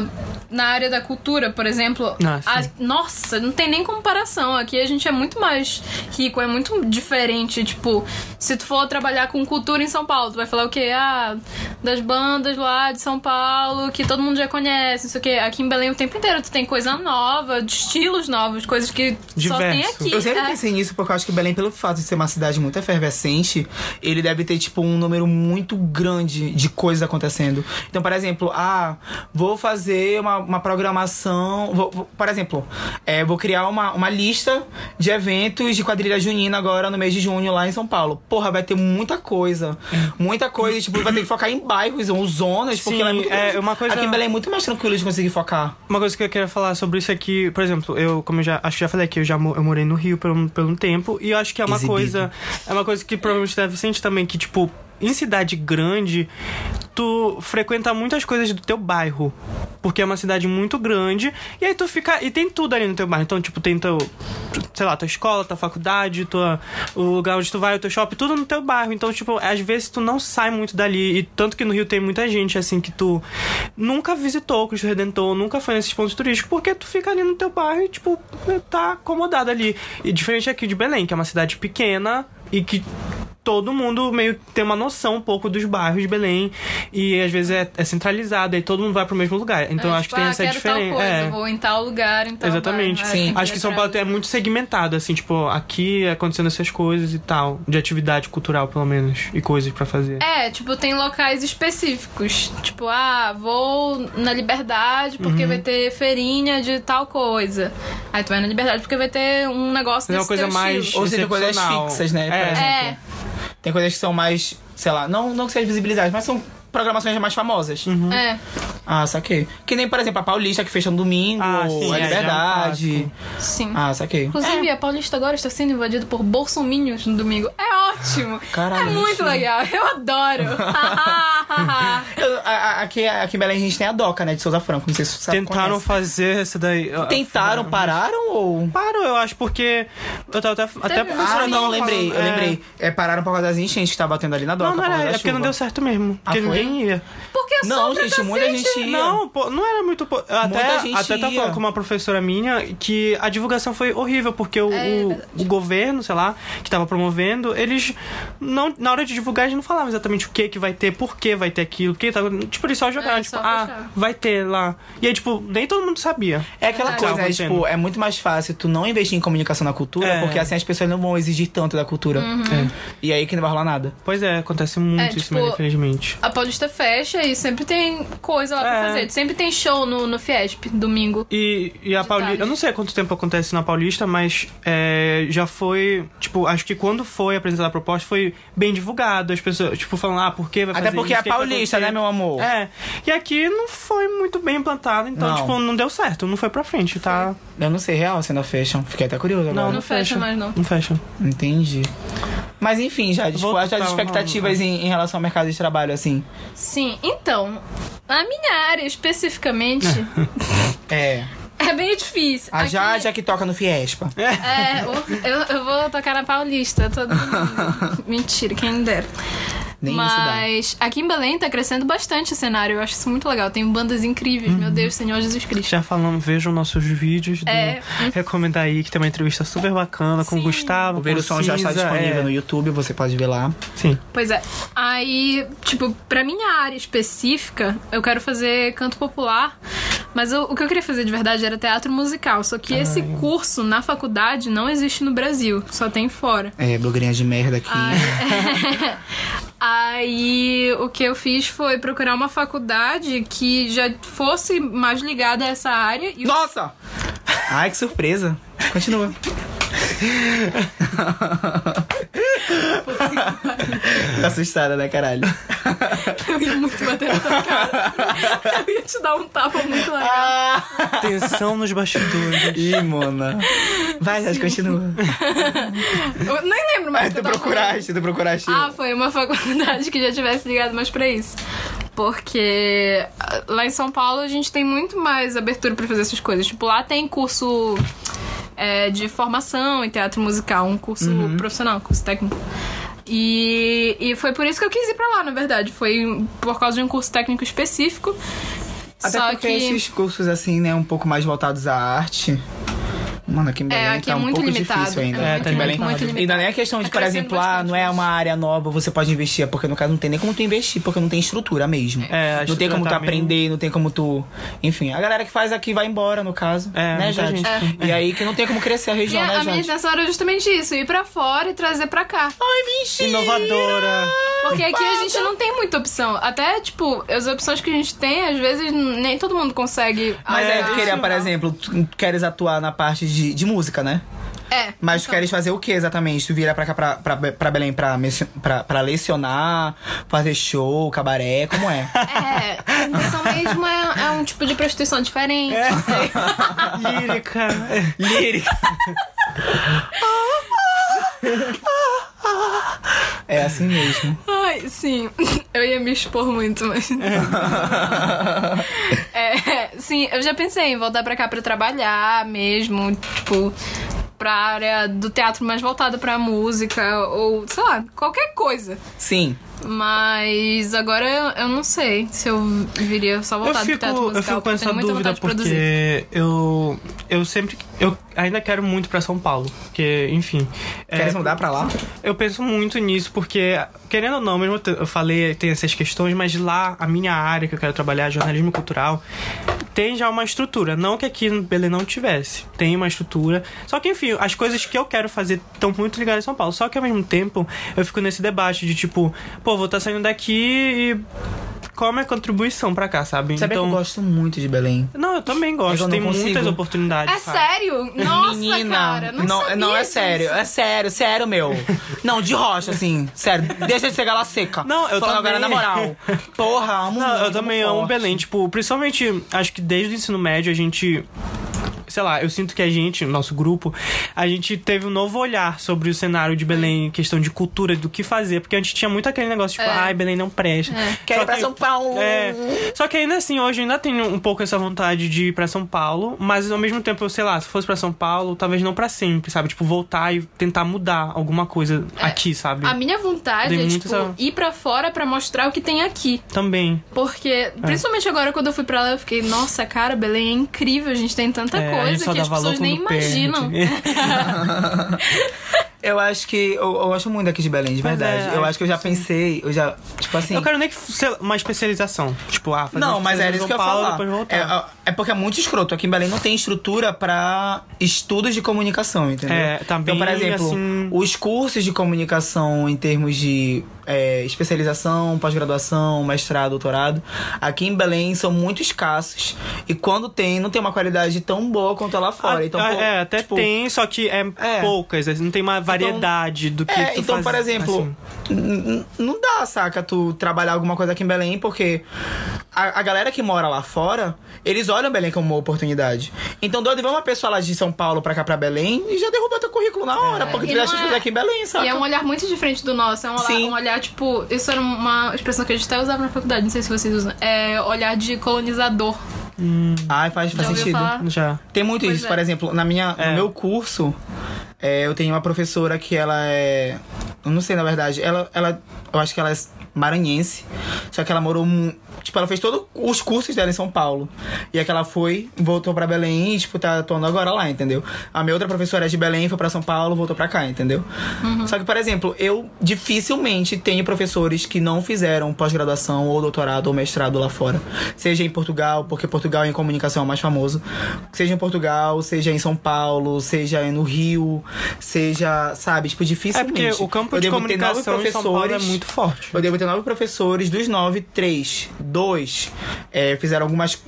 na área da cultura, por exemplo. Ah, sim. a- nossa, não tem nem comparação. Aqui a gente é muito mais rico, é muito diferente. Tipo, se tu for trabalhar com cultura em São Paulo, tu vai falar o quê? Ah, das bandas lá de São Paulo, que todo mundo já conhece, não sei o quê. Aqui em Belém o tempo inteiro tu tem coisa nova, de estilos novos, coisas que só tem Diverso. aqui. Eu sempre é. pensei nisso porque eu acho que Belém, pelo fato de ser uma cidade muito efervescente, ele deve ter, tipo, um número muito grande de coisas acontecendo. Então, por exemplo, ah, vou fazer uma, uma programação. vou- vou- por exemplo, é, vou criar uma, uma lista de eventos de quadrilha junina agora no mês de junho lá em São Paulo. Porra, vai ter muita coisa. Muita coisa. Tipo, vai ter que focar em bairros ou zonas, porque Sim, lá é muito é uma coisa- Aqui em Belém é muito mais tranquilo de conseguir focar. Uma coisa que eu queria falar sobre isso aqui, por exemplo, eu, como eu já acho que já falei aqui, eu já eu morei no Rio por um, por um tempo, e eu acho que é uma Exibido. coisa. É uma coisa que provavelmente deve sentir também, que, tipo, em cidade grande, tu frequenta muitas coisas do teu bairro. Porque é uma cidade muito grande. E aí tu fica. E tem tudo ali no teu bairro. Então, tipo, tem teu. Sei lá, tua escola, tua faculdade, tua, o lugar onde tu vai, o teu shopping, tudo no teu bairro. Então, tipo, às vezes tu não sai muito dali. E tanto que no Rio tem muita gente, assim, que tu nunca visitou o Cristo Redentor, nunca foi nesses pontos turísticos, porque tu fica ali no teu bairro e, tipo, tá acomodado ali. E diferente aqui de Belém, que é uma cidade pequena e que todo mundo meio que tem uma noção um pouco dos bairros de Belém e às vezes é, é centralizado e todo mundo vai pro mesmo lugar. Então É, acho tipo, que tem ah, essa quero diferença. Tal coisa, É. Vou em tal lugar, então. Exatamente. vai, Sim. Acho que São Paulo é muito segmentado, assim, tipo, aqui acontecendo essas coisas e tal, de atividade cultural, pelo menos, e coisas pra fazer. É, tipo, tem locais específicos. Tipo, ah, vou na Liberdade porque Uhum. vai ter feirinha de tal coisa. Aí tu vai na Liberdade porque vai ter um negócio Mas é uma desse coisa teu mais- estilo. Ou seja, coisas fixas, né? É. exemplo. É, Tem coisas que são mais, sei lá, não, não que sejam visibilizadas, mas são programações mais famosas. Uhum. é. Ah, saquei. Que nem, por exemplo, a Paulista que fecha no domingo, Ah, sim, a é, já é um Liberdade. Sim. ah, saquei. Inclusive, a Paulista agora está sendo invadida por bolsominions no domingo. É ótimo! Caralho, é muito legal, eu adoro! Eu- a- a- aqui, aqui em Belém a gente tem a DOCA, né, de Souza Franco. Não sei se você sabe Tentaram conhece. fazer essa daí. Tentaram, pararam ou... Parou, eu acho, porque. Eu tava até, até Teve- a professora Ah, não, lembrei, eu falando, é. lembrei. É, pararam por causa das enchentes que tá batendo ali na DOCA. Não, não por causa era, da é porque não deu certo mesmo. Porque Ah, ninguém ia. Porque é Não, gente, muita gente ia. Não, pô, não era muito. eu Até, Muita gente até tava ia. falando com uma professora minha que a divulgação foi horrível, porque o, É o, o governo, sei lá, que tava promovendo, eles. Não, na hora de divulgar, eles não falavam exatamente o que que vai ter, por que vai ter aquilo, o que tava. Tipo, eles só jogaram, É, tipo, só ah, vai ter lá. E aí, tipo, nem todo mundo sabia. É aquela É. coisa? Tava Tipo, é muito mais fácil tu não investir em comunicação na cultura, É. porque assim as pessoas não vão exigir tanto da cultura. Uhum. É. E aí que não vai rolar nada. Pois é, acontece muito É, isso, tipo, mas infelizmente. A Paulista fecha e sempre tem coisa lá pra É. fazer. Sempre tem show no, no Fiesp, domingo. E, e a Paulista. Eu não sei há quanto tempo acontece na Paulista, mas é, já foi. Tipo, acho que quando foi apresentada a proposta foi bem divulgado. As pessoas, tipo, falando, ah, por que vai fazer Até porque isso? é que vai paulista, né, meu amor? É. E aqui não foi muito bem implantado, então, Não. tipo, não deu certo, não foi pra frente, tá? Eu não sei, real, se ainda fecham. Fiquei até curioso agora. Não, Não não fecha fecha. mais, não. Não fecha. Entendi. Mas enfim, já, tipo, Vou- as expectativas em, em relação ao mercado de trabalho, assim. Sim, então, na minha área especificamente, É. é bem difícil. A Aqui- Jade é que toca no Fiespa. É, o- eu, eu vou tocar na Paulista todo domingo. Mentira, quem dera. Nem isso dá. Mas aqui em Belém tá crescendo bastante o cenário. Eu acho isso muito legal. Tem bandas incríveis, Uhum. meu Deus, Senhor Jesus Cristo. Já falando, vejam nossos vídeos. Do... É. Recomendar aí que tem uma entrevista super bacana com o Sim. Gustavo. O Ver o Som já está disponível é. no YouTube, você pode ver lá. Sim. Pois é. Aí, tipo, pra minha área específica, eu quero fazer canto popular. Mas eu- o que eu queria fazer de verdade era teatro musical. Só que esse curso na faculdade não existe no Brasil, só tem fora. É, blogueirinha de merda aqui. Aí o que eu fiz foi procurar uma faculdade que já fosse mais ligada a essa área. E o- Nossa! Ai, que surpresa. Continua. tá assustada, né, caralho? eu ia muito bater na tua cara. Eu ia te dar um tapa muito legal. Ah! Tensão nos bastidores. Ih, mona. Vai, Jade, continua. Eu nem lembro mais que tu falando. procuraste, tu procuraste. Ah, foi uma faculdade que já tivesse ligado mais pra isso. Porque ah, lá em São Paulo a gente tem muito mais abertura pra fazer essas coisas. Tipo, lá tem curso é, de formação em teatro musical, um curso Uhum. profissional, um curso técnico. E, e foi por isso que eu quis ir pra lá, na verdade. Foi por causa de um curso técnico específico. Até Só porque que. esses cursos, assim, né, um pouco mais voltados à arte. Mano, aqui em Belém aqui tá é um muito pouco limitado. difícil ainda. É, É, tá Belém. muito limitado. E não é nem a questão de, Tá por exemplo, ah, não é uma área nova, você pode investir. É porque no caso não tem nem como tu investir, porque não tem estrutura mesmo. É, não tem como tu tá aprender, não tem como tu. Enfim, a galera que faz aqui vai embora, no caso. É, né, Jade? gente. E aí que não tem como crescer a E região, a, né, a minha Jade? intenção era justamente isso, ir pra fora e trazer pra cá. Ai, mentira! Inovadora. Porque aqui a gente não tem muita opção. Até, tipo, as opções que a gente tem, às vezes, nem todo mundo consegue. Mas é, queria, por exemplo, tu queres atuar na parte de, de música, né? É. Mas tu então, queres fazer o que exatamente? Tu vira pra cá, pra, pra, pra Belém pra, pra, pra lecionar, fazer show, cabaré, como é? É, a intenção mesmo é, é um tipo de prostituição diferente. É. Lírica. Lírica. É assim mesmo. Ai, sim. Eu ia me expor muito, mas. É, sim, eu já pensei em voltar pra cá pra trabalhar mesmo, tipo, pra área do teatro mais voltada pra música, ou sei lá, qualquer coisa. Sim. Mas agora eu, eu não sei se eu viria só Eu voltar pro fico, teatro eu musical, fico com eu essa dúvida porque eu, eu sempre. Eu ainda quero muito pra São Paulo. Porque, enfim. é, Quer mudar pra lá? Eu penso muito nisso, porque, querendo ou não, mesmo eu falei, tem essas questões, mas lá, a minha área que eu quero trabalhar, jornalismo cultural, tem já uma estrutura. Não que aqui no Belém não tivesse. Tem uma estrutura. Só que, enfim, as coisas que eu quero fazer estão muito ligadas a São Paulo. Só que ao mesmo tempo, eu fico nesse debate de tipo, pô, vou estar saindo daqui e. Qual a minha contribuição pra cá, sabe? Sabe que eu gosto muito de Belém. Não, eu também É gosto. eu tem consigo. muitas oportunidades. É sabe? sério? Nossa, Menina, cara, não, não, sabia não é disso. sério, é sério, sério, meu. Não, de rocha, assim, sério. Deixa de ser gala seca. Não, eu Falando também. agora na moral. Porra, amo Não, eu muito, também amo amo forte. Belém. Tipo, principalmente, acho que desde o ensino médio a gente. Sei lá, eu sinto que a gente, nosso grupo, a gente teve um novo olhar sobre o cenário de Belém, questão de cultura, do que fazer. Porque a gente tinha muito aquele negócio, tipo, É. ai, Belém não presta. Quero Só ir pra que- São Paulo. É. Só que ainda assim, hoje eu ainda tenho um pouco essa vontade de ir pra São Paulo, mas ao mesmo tempo, eu sei lá, se fosse pra São Paulo, talvez não pra sempre, sabe? Tipo, voltar e tentar mudar alguma coisa aqui, sabe? A minha vontade Tem é, tipo, essa- ir pra fora pra mostrar o que tem aqui. Também. Porque, principalmente agora, quando eu fui pra lá, eu fiquei, nossa, cara, Belém é incrível, a gente tem tanta É, a gente coisa que as pessoas nem perde. imaginam. Eu acho que. Eu, eu gosto muito daqui de Belém, de verdade. é, eu acho que eu já pensei, eu já. Tipo assim. Eu quero nem que ser uma especialização. Tipo, ah, fazer Não, mas era isso que eu Paulo, falar. voltar. É, é porque é muito escroto. Aqui em Belém não tem estrutura pra estudos de comunicação, entendeu? É, tá Então, por exemplo, assim- os cursos de comunicação em termos de é, especialização, pós-graduação, mestrado, doutorado, aqui em Belém são muito escassos. E quando tem, não tem uma qualidade tão boa quanto lá fora. Ah, então, ah, pô, é, até tipo, tem, só que é, É. poucas, não tem uma variedade do que É, tu então, faz, por exemplo, assim. não dá, saca, tu trabalhar alguma coisa aqui em Belém, porque a, a galera que mora lá fora, eles olham Belém como uma oportunidade. Então, doido, vem uma pessoa lá de São Paulo pra cá, pra Belém, e já derruba teu currículo na hora, porque E tu fizeste é- aqui em Belém, saca? E é um olhar muito diferente do nosso. É um olhar, Sim. um olhar, tipo. Isso era uma expressão que a gente até usava na faculdade, não sei se vocês usam. É olhar de colonizador. Ai, faz, faz Já sentido. falar? Já. Tem muito Pois isso, é. por exemplo, na minha, É. no meu curso, é, eu tenho uma professora que ela é. Eu não sei, na verdade. Ela, ela. Eu acho que ela é maranhense. Só que ela morou. Tipo, ela fez todos os cursos dela em São Paulo. E aí que ela foi, voltou pra Belém e, tipo, tá atuando agora lá, entendeu? A minha outra professora é de Belém, foi pra São Paulo, voltou pra cá, entendeu? Só que, por exemplo, eu dificilmente tenho professores que não fizeram pós-graduação, ou doutorado, ou mestrado lá fora. Seja em Portugal, porque Portugal em comunicação é o mais famoso. Seja em Portugal, seja em São Paulo, seja no Rio, seja, sabe, tipo, É dificilmente. porque o campo Eu de comunicação em São Paulo é muito forte. eu devo ter nove professores, dos nove, três, dois é, fizeram algumas.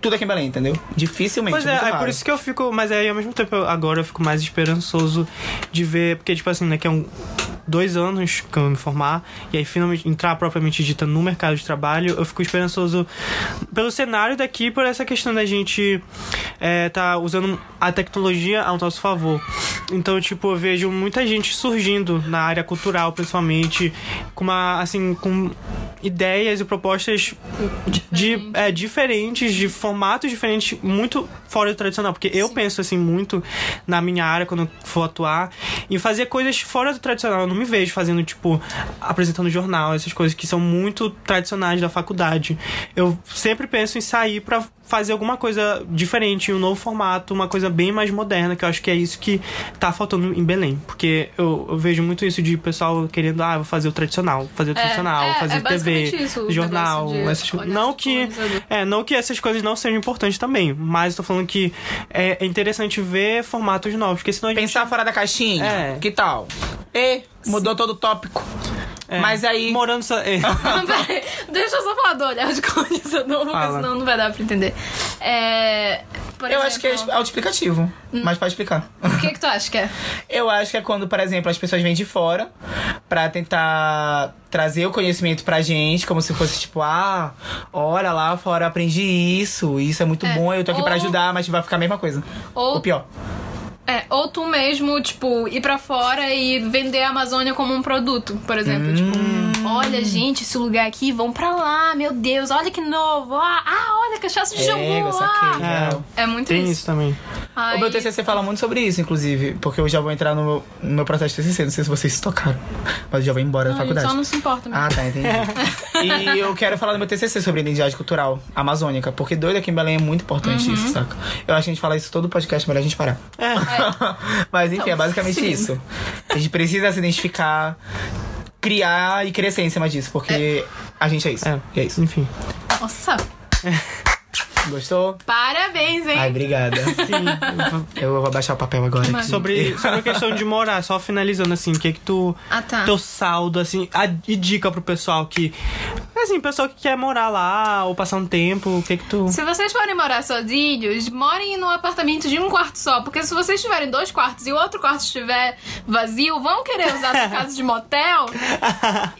Tudo aqui em Belém, entendeu? Dificilmente. Pois é, é raro. por isso que eu fico. Mas aí ao mesmo tempo, eu- agora eu fico mais esperançoso de ver. Porque, tipo assim, daqui a um, dois anos que eu me formar, e aí finalmente entrar propriamente dita no mercado de trabalho, eu fico esperançoso pelo cenário daqui, por essa questão da gente é, tá usando a tecnologia ao nosso favor. Então, tipo, eu vejo muita gente surgindo na área cultural, principalmente, com uma, assim, com ideias e propostas de, é, diferentes, de formatos diferentes, muito fora do tradicional. Porque eu penso, assim, muito na minha área, quando eu for atuar, em fazer coisas fora do tradicional. Eu não me vejo fazendo, tipo, apresentando jornal, essas coisas que são muito tradicionais da faculdade. Eu sempre penso em sair pra fazer alguma coisa diferente, um novo formato, uma coisa bem mais moderna, que eu acho que é isso que tá faltando em Belém. Porque eu, eu vejo muito isso de pessoal querendo, ah, vou fazer o tradicional, fazer o tradicional, é, fazer é TV, isso, o jornal, essas coisas. Não de que, é, não que essas coisas não sejam importantes também, mas tô falando que é, é interessante ver formatos novos, porque senão a gente Pensar fora da caixinha? É. Que tal? E mudou todo o tópico. é, Mas aí. morando só, é, Deixa eu só falar do olhar de colonizador, porque Fala. senão não vai dar pra entender. É. por eu acho que é exemplo, autoexplicativo. Mas pode explicar. O que, que tu acha que é? Eu acho que é quando, por exemplo, as pessoas vêm de fora pra tentar trazer o conhecimento pra gente, como se fosse tipo, ah, olha lá fora, eu aprendi isso, isso é muito É, bom, eu tô aqui pra ou- ajudar, mas vai ficar a mesma coisa. ou- Ou pior. É, ou tu mesmo, tipo, ir pra fora e vender a Amazônia como um produto, por exemplo. Tipo, Hum. Olha, gente, esse lugar aqui, vão pra lá, meu Deus, olha que novo. Ah, ah, olha, cachaça de jambu. É, ah. saquei. real. É muito Tem isso. isso também. O meu TCC fala muito sobre isso, inclusive, porque eu já vou entrar no meu, no meu processo de TCC, não sei se vocês se tocaram, mas eu já vou embora da Não, a gente faculdade. só não se importa mesmo. Ah, tá, entendi. e eu quero falar do meu TCC sobre identidade cultural amazônica, porque doido aqui em Belém é muito importante Uhum. isso, saca? Eu acho que a gente fala isso todo podcast, melhor a gente parar. É. Mas enfim, Então, é basicamente sim. isso. A gente precisa se identificar, criar e crescer em cima disso, porque a gente é isso. É. É isso. Enfim. Nossa, Gostou? parabéns, hein? Ai, obrigada. Sim. Eu vou abaixar o papel agora. Aqui. sobre, sobre a questão de morar, só finalizando assim, o que que tu. Ah, tá. Teu saldo, assim, a, e dica pro pessoal que. Assim, pessoal que quer morar lá ou passar um tempo, o que que tu. Se vocês forem morar sozinhos, morem num apartamento de um quarto só. Porque se vocês tiverem dois quartos e o outro quarto estiver vazio, vão querer usar a casa de motel.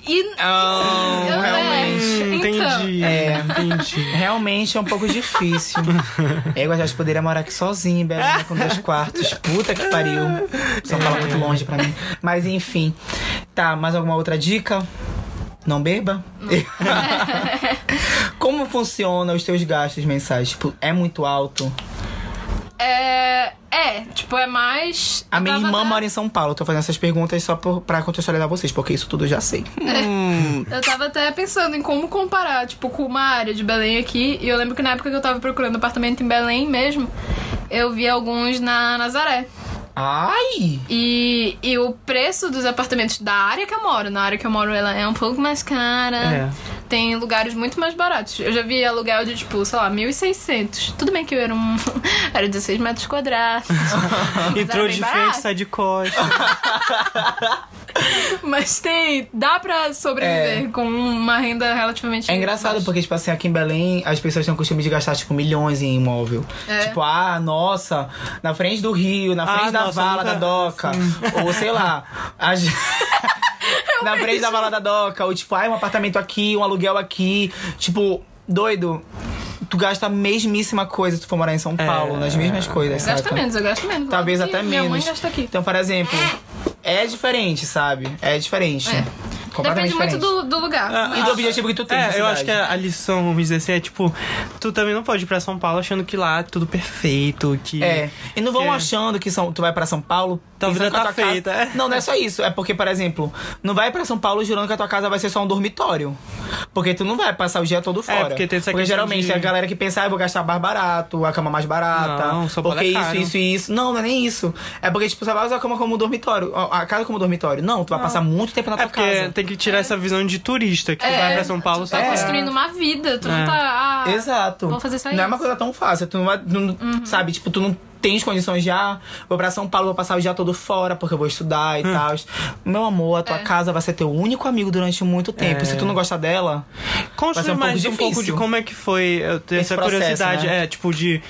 E. Ah, Eu- realmente. é, então. entendi. É. Entendi. Realmente é um pouco difícil. Eu já poderia morar aqui sozinho, em Belém, com dois quartos. Puta que pariu. São Paulo é muito longe pra mim. Mas enfim. Tá, mais alguma outra dica? Não beba? Como funciona os teus gastos mensais? Tipo, é muito alto? É. É, tipo, é mais. A minha irmã até- mora em São Paulo. Eu tô fazendo essas perguntas só por, pra contextualizar vocês, porque isso tudo eu já sei. Hum. Eu tava até pensando em como comparar, tipo, com uma área de Belém aqui. E eu lembro que na época que eu tava procurando apartamento em Belém mesmo, eu vi alguns na Nazaré. Ai! E, e o preço dos apartamentos da área que eu moro, na área que eu moro, ela é um pouco mais cara. É. Tem lugares muito mais baratos. Eu já vi aluguel de, tipo, sei lá, 1.600. Tudo bem que eu era um... era 16 metros quadrados. Entrou de frente, sai de costas. Mas tem... Dá pra sobreviver com uma renda relativamente É engraçado baixa. porque, tipo assim, aqui em Belém, as pessoas têm o costume de gastar, tipo, milhões em imóvel. É. Tipo, ah, nossa, na frente do rio, na frente Ah, da nossa, vala nunca- da doca. Ou sei lá. na frente da vala da doca. Ou tipo, ah, um apartamento aqui, um aluguel aqui. Tipo, doido. Tu gasta a mesmíssima coisa se tu for morar em São Paulo, nas mesmas coisas, Gasta menos, eu gasto menos. Talvez até Minha mãe menos. gasta aqui. Então, por exemplo, é diferente, sabe? É diferente. É. Depende muito diferente. do, do lugar. E do objetivo que tu tem. É, eu acho que a, a lição, vamos dizer assim, é tipo, tu também não pode ir pra São Paulo achando que lá é tudo perfeito, que. É. E não vão que- achando que são, tu vai pra São Paulo. Tua pensando vida que a tá tua casa- feita, é. Não, não é só isso. É porque, por exemplo, não vai pra São Paulo jurando que a tua casa vai ser só um dormitório. Porque tu não vai passar o dia todo fora. É, porque tem essa questão geralmente de- a galera que pensa, ah, eu vou gastar mais barato, a cama mais barata. Não, Paulo porque é isso, isso e isso. Não, não é nem isso. É porque, tipo, você vai usar a cama como dormitório. A casa como dormitório. Não, tu vai passar muito tempo na tua É porque casa. tem que tirar essa visão de turista, que tu É, vai pra São Paulo tu tá só construindo uma vida, tu É. não tá. Ah, Exato. Vou fazer só não é uma coisa tão fácil. Tu não vai. tu não- Uhum. Sabe, tipo, tu não tens condições já. Vou pra São Paulo, vou passar o dia todo fora porque eu vou estudar e Hum. tal. Meu amor, a tua É. casa vai ser teu único amigo durante muito tempo. É. Se tu não gostar dela. Ser um pouco mais um pouco de como é que foi eu ter Esse essa processo, curiosidade, né? é, tipo, de.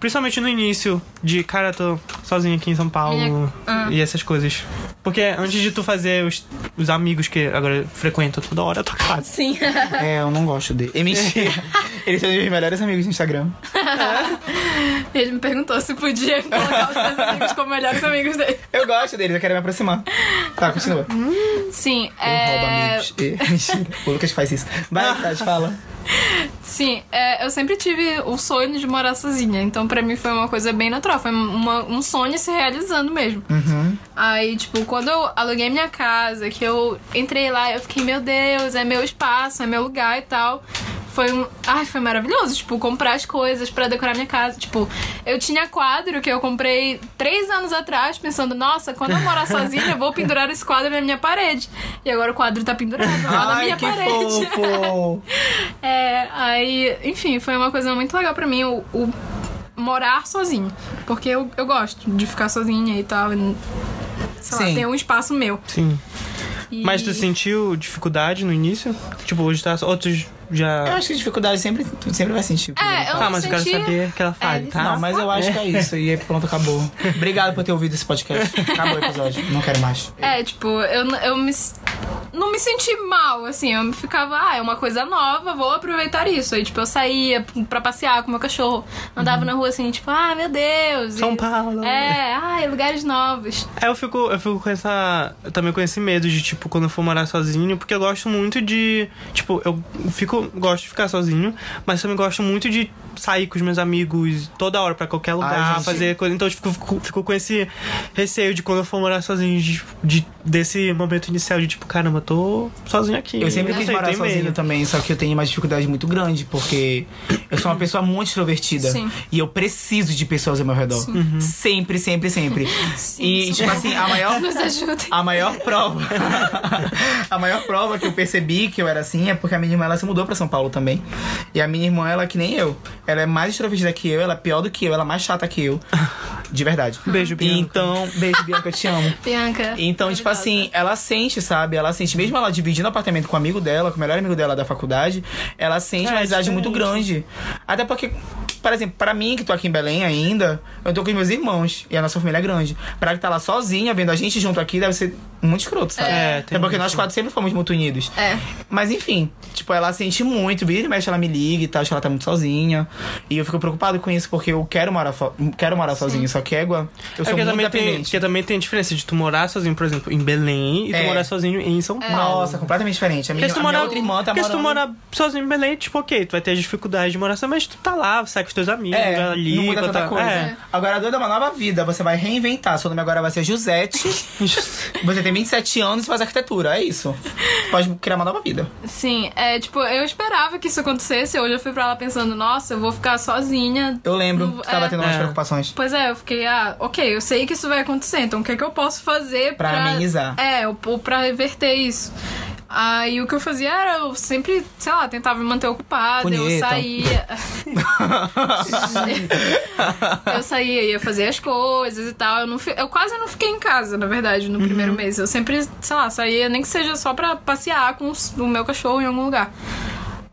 Principalmente no início, de cara, tô sozinho aqui em São Paulo Minha- ah. e essas coisas. Porque antes de tu fazer os, os amigos que agora frequentam toda hora a tua casa. Sim. É, eu não gosto dele. É mentira. Eles são os meus melhores amigos no Instagram. Ele me perguntou se podia colocar os meus amigos como melhores amigos dele. Eu gosto deles, eu quero me aproximar. Tá, continua. Sim, Eu roubo é. amigos. E- Mentira. O Lucas faz isso. Vai, Tati, fala. Sim, é, eu sempre tive o sonho de morar sozinha. Então, pra mim, foi uma coisa bem natural. Foi uma- um sonho se realizando mesmo. Uhum. Aí, tipo, quando eu aluguei minha casa, que eu entrei lá, eu fiquei, meu Deus, é meu espaço, é meu lugar e tal. Foi um. Ai, foi maravilhoso. Tipo, comprar as coisas pra decorar minha casa. Tipo, eu tinha quadro que eu comprei três anos atrás, pensando, nossa, quando eu morar sozinha, eu vou pendurar esse quadro na minha parede. E agora o quadro tá pendurado lá na Ai, minha que parede. É, aí, enfim, foi uma coisa muito legal pra mim, o, o morar sozinho. Porque eu, eu gosto de ficar sozinha e tal. e, sei lá, Sim. ter um espaço meu. Sim. E- Mas tu sentiu dificuldade no início? Tipo, hoje tá. Outros já. Eu acho que dificuldade sempre, sempre vai sentir. É, eu Tá, mas eu quero senti- saber que ela fale, eles tá? Não, mas eu acho que é isso. E aí, pronto, acabou. Obrigado por ter ouvido esse podcast. Acabou o episódio. Não quero mais. É, tipo, eu, eu me. não me senti mal, assim. Eu ficava, ah, é uma coisa nova, vou aproveitar isso. Aí, tipo, eu saía pra passear com meu cachorro. Andava na rua assim, tipo, ah, meu Deus. São E- Paulo. É, ai, lugares novos. É, eu fico, eu fico com essa. Também com esse medo de, tipo, quando eu for morar sozinho, porque eu gosto muito de. Tipo, eu fico. Gosto de ficar sozinho, mas também gosto muito de sair com os meus amigos toda hora pra qualquer lugar, gente. fazer coisa. Então eu fico, fico, fico com esse receio de quando eu for morar sozinho, de, de- desse momento inicial de tipo, caramba, eu tô sozinho aqui. Eu sempre quis sei, morar sozinho medo. também, só que eu tenho uma dificuldade muito grande, porque eu sou uma pessoa muito extrovertida. Sim. E eu preciso de pessoas ao meu redor. Sempre, sempre, sempre. e, tipo assim, a maior. Nos ajudem. A maior prova. a maior prova que eu percebi que eu era assim é porque a minha irmã ela se mudou pra São Paulo também. E a minha irmã, ela é que nem eu. Ela é mais extrovertida que eu, ela é pior do que eu, ela é mais chata que eu. De verdade. Beijo, Bianca. Então, beijo, Bianca, eu te amo. Bianca. Então, tipo assim, ela sente, sabe? Ela sente, mesmo ela dividindo apartamento com o amigo dela, com o melhor amigo dela da faculdade, ela sente É, uma amizade muito grande. Até porque, por exemplo, pra mim, que tô aqui em Belém ainda, eu tô com os meus irmãos e a nossa família é grande. Pra que tá lá sozinha, vendo a gente junto aqui, deve ser muito escroto, sabe? É, Até tem porque nós quatro sempre fomos muito unidos. É. Mas enfim, tipo, ela sente muito, vira e mexe, ela me liga e tal, acho que ela tá muito sozinha. E eu fico preocupado com isso, porque eu quero morar, quero morar sozinho, só que égua, eu É sou porque muito também, tem, dependente. porque também tem diferença de tu morar sozinho, por exemplo, em Belém e tu É. morar sozinho em São Paulo. Nossa, completamente diferente. A minha, Porque se tu a minha morar, outra irmã tá porque se tu morando... morar sozinho em Belém, tipo, ok, tu vai ter as dificuldades de morar sozinho, mas tu tá lá, sai com os teus amigos, É, vai ali, não muda tanta tá- coisa. É. Agora, a doida é uma nova vida. Você vai reinventar. Seu nome agora vai ser Josete. você tem 27 anos e faz arquitetura. É isso. Pode criar uma nova vida. Sim, é tipo, eu esperava que isso acontecesse. Hoje eu fui pra lá pensando, nossa, eu vou ficar sozinha. Eu lembro que tava é. tendo umas É. preocupações. Pois é, eu fiquei, ah, ok, eu sei que isso vai acontecer, então o que é que eu posso fazer Pra pra. amenizar. É, ou, pra reverter isso. Aí o que eu fazia era, eu sempre, sei lá, tentava me manter ocupada, eu Punheta. saía. eu saía, ia fazer as coisas e tal. Eu, não, fi- eu quase não fiquei em casa, na verdade, no primeiro mês. Eu sempre, sei lá, saía nem que seja só pra passear com o meu cachorro em algum lugar.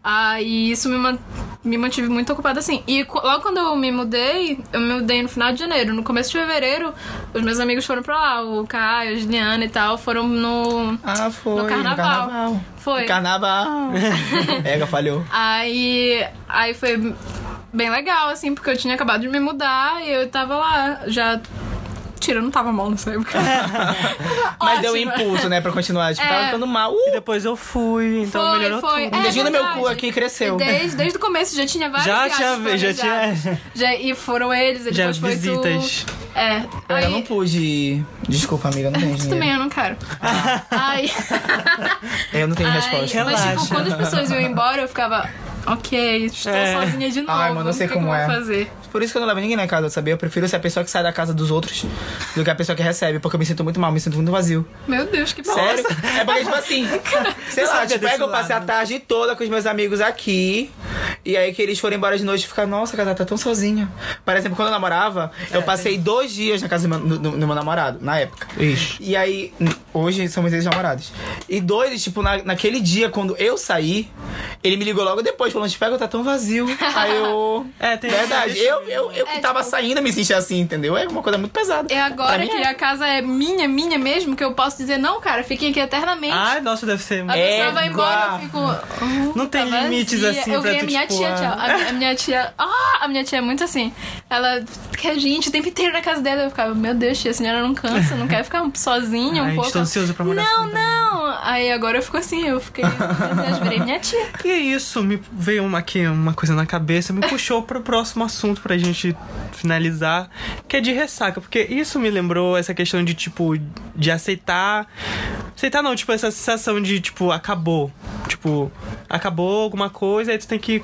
Aí isso me, man- me mantive muito ocupada assim. E logo quando eu me mudei, eu me mudei no final de janeiro. No começo de fevereiro, os meus amigos foram pra lá, o Caio, a Juliana e tal, foram no. Ah, foi. No carnaval. carnaval. Foi. No carnaval. Ega, falhou. Aí, aí foi bem legal, assim, porque eu tinha acabado de me mudar e eu tava lá, já. Tira, eu não tava mal nessa época. Mas deu Ótimo. impulso, né, pra continuar. Tipo, É. tava ficando mal. E Uh! depois eu fui, então Foi, melhorou foi. tudo. É Um dedinho no meu verdade. cu aqui cresceu. Desde, desde o começo já tinha várias Já tinha- já tinha- Já, e foram eles, e Já depois foi visitas. tu. É. Eu aí- não pude. ir. Desculpa, amiga, não tenho dinheiro. Também eu não quero. Aí, Eu não tenho aí, resposta. mas tipo, Relaxa. quando as pessoas iam embora, eu ficava, ok, estou É. sozinha de novo. Ai, mano, eu sei que que como eu é. vou fazer? Por isso que eu não levo ninguém na casa, sabia? Eu prefiro ser a pessoa que sai da casa dos outros do que a pessoa que recebe, porque eu me sinto muito mal, me sinto muito vazio. Meu Deus, que Sério? É porque, tipo assim, sei lá, tipo, é que eu passei a tarde toda com os meus amigos aqui. E aí que eles foram embora de noite e ficar, nossa, cara, tá tão sozinha. Por exemplo, quando eu namorava, eu passei dois dias na casa do meu, do- do meu namorado, na época. Ixi. E aí, hoje somos ex-namorados. E dois, tipo, na, naquele dia, quando eu saí, ele me ligou logo depois, falando, tipo, tá tão vazio. Aí eu. É, tem Verdade. Eu, eu, eu que É, tava tipo- saindo me sentia assim, entendeu? É uma coisa muito pesada. É agora mim que é. a casa é minha, minha mesmo, que eu posso dizer, não, cara, fiquem aqui eternamente. Ai, nossa, deve ser. A pessoa vai Égua. embora, eu fico. "Hum, Não tem tá limites vazia." assim Eu pra tu, minha tipo, tia, tchau. A, a minha tia. Ah, a minha tia é muito assim. Ela quer gente o tempo inteiro na casa dela. Eu ficava, meu Deus, tia, a senhora não cansa, não quer ficar sozinha um Ai, pouco. estou ansiosa pra morar Não, não. Aí agora eu fico assim, eu fiquei. Deus, virei minha tia. E é isso, me veio uma, aqui uma coisa na cabeça, me puxou pro próximo assunto pra gente finalizar, que é de ressaca, porque isso me lembrou essa questão de, tipo, de aceitar. Aceitar não, tipo, essa sensação de, tipo, acabou. Tipo, acabou alguma coisa, aí tu tem que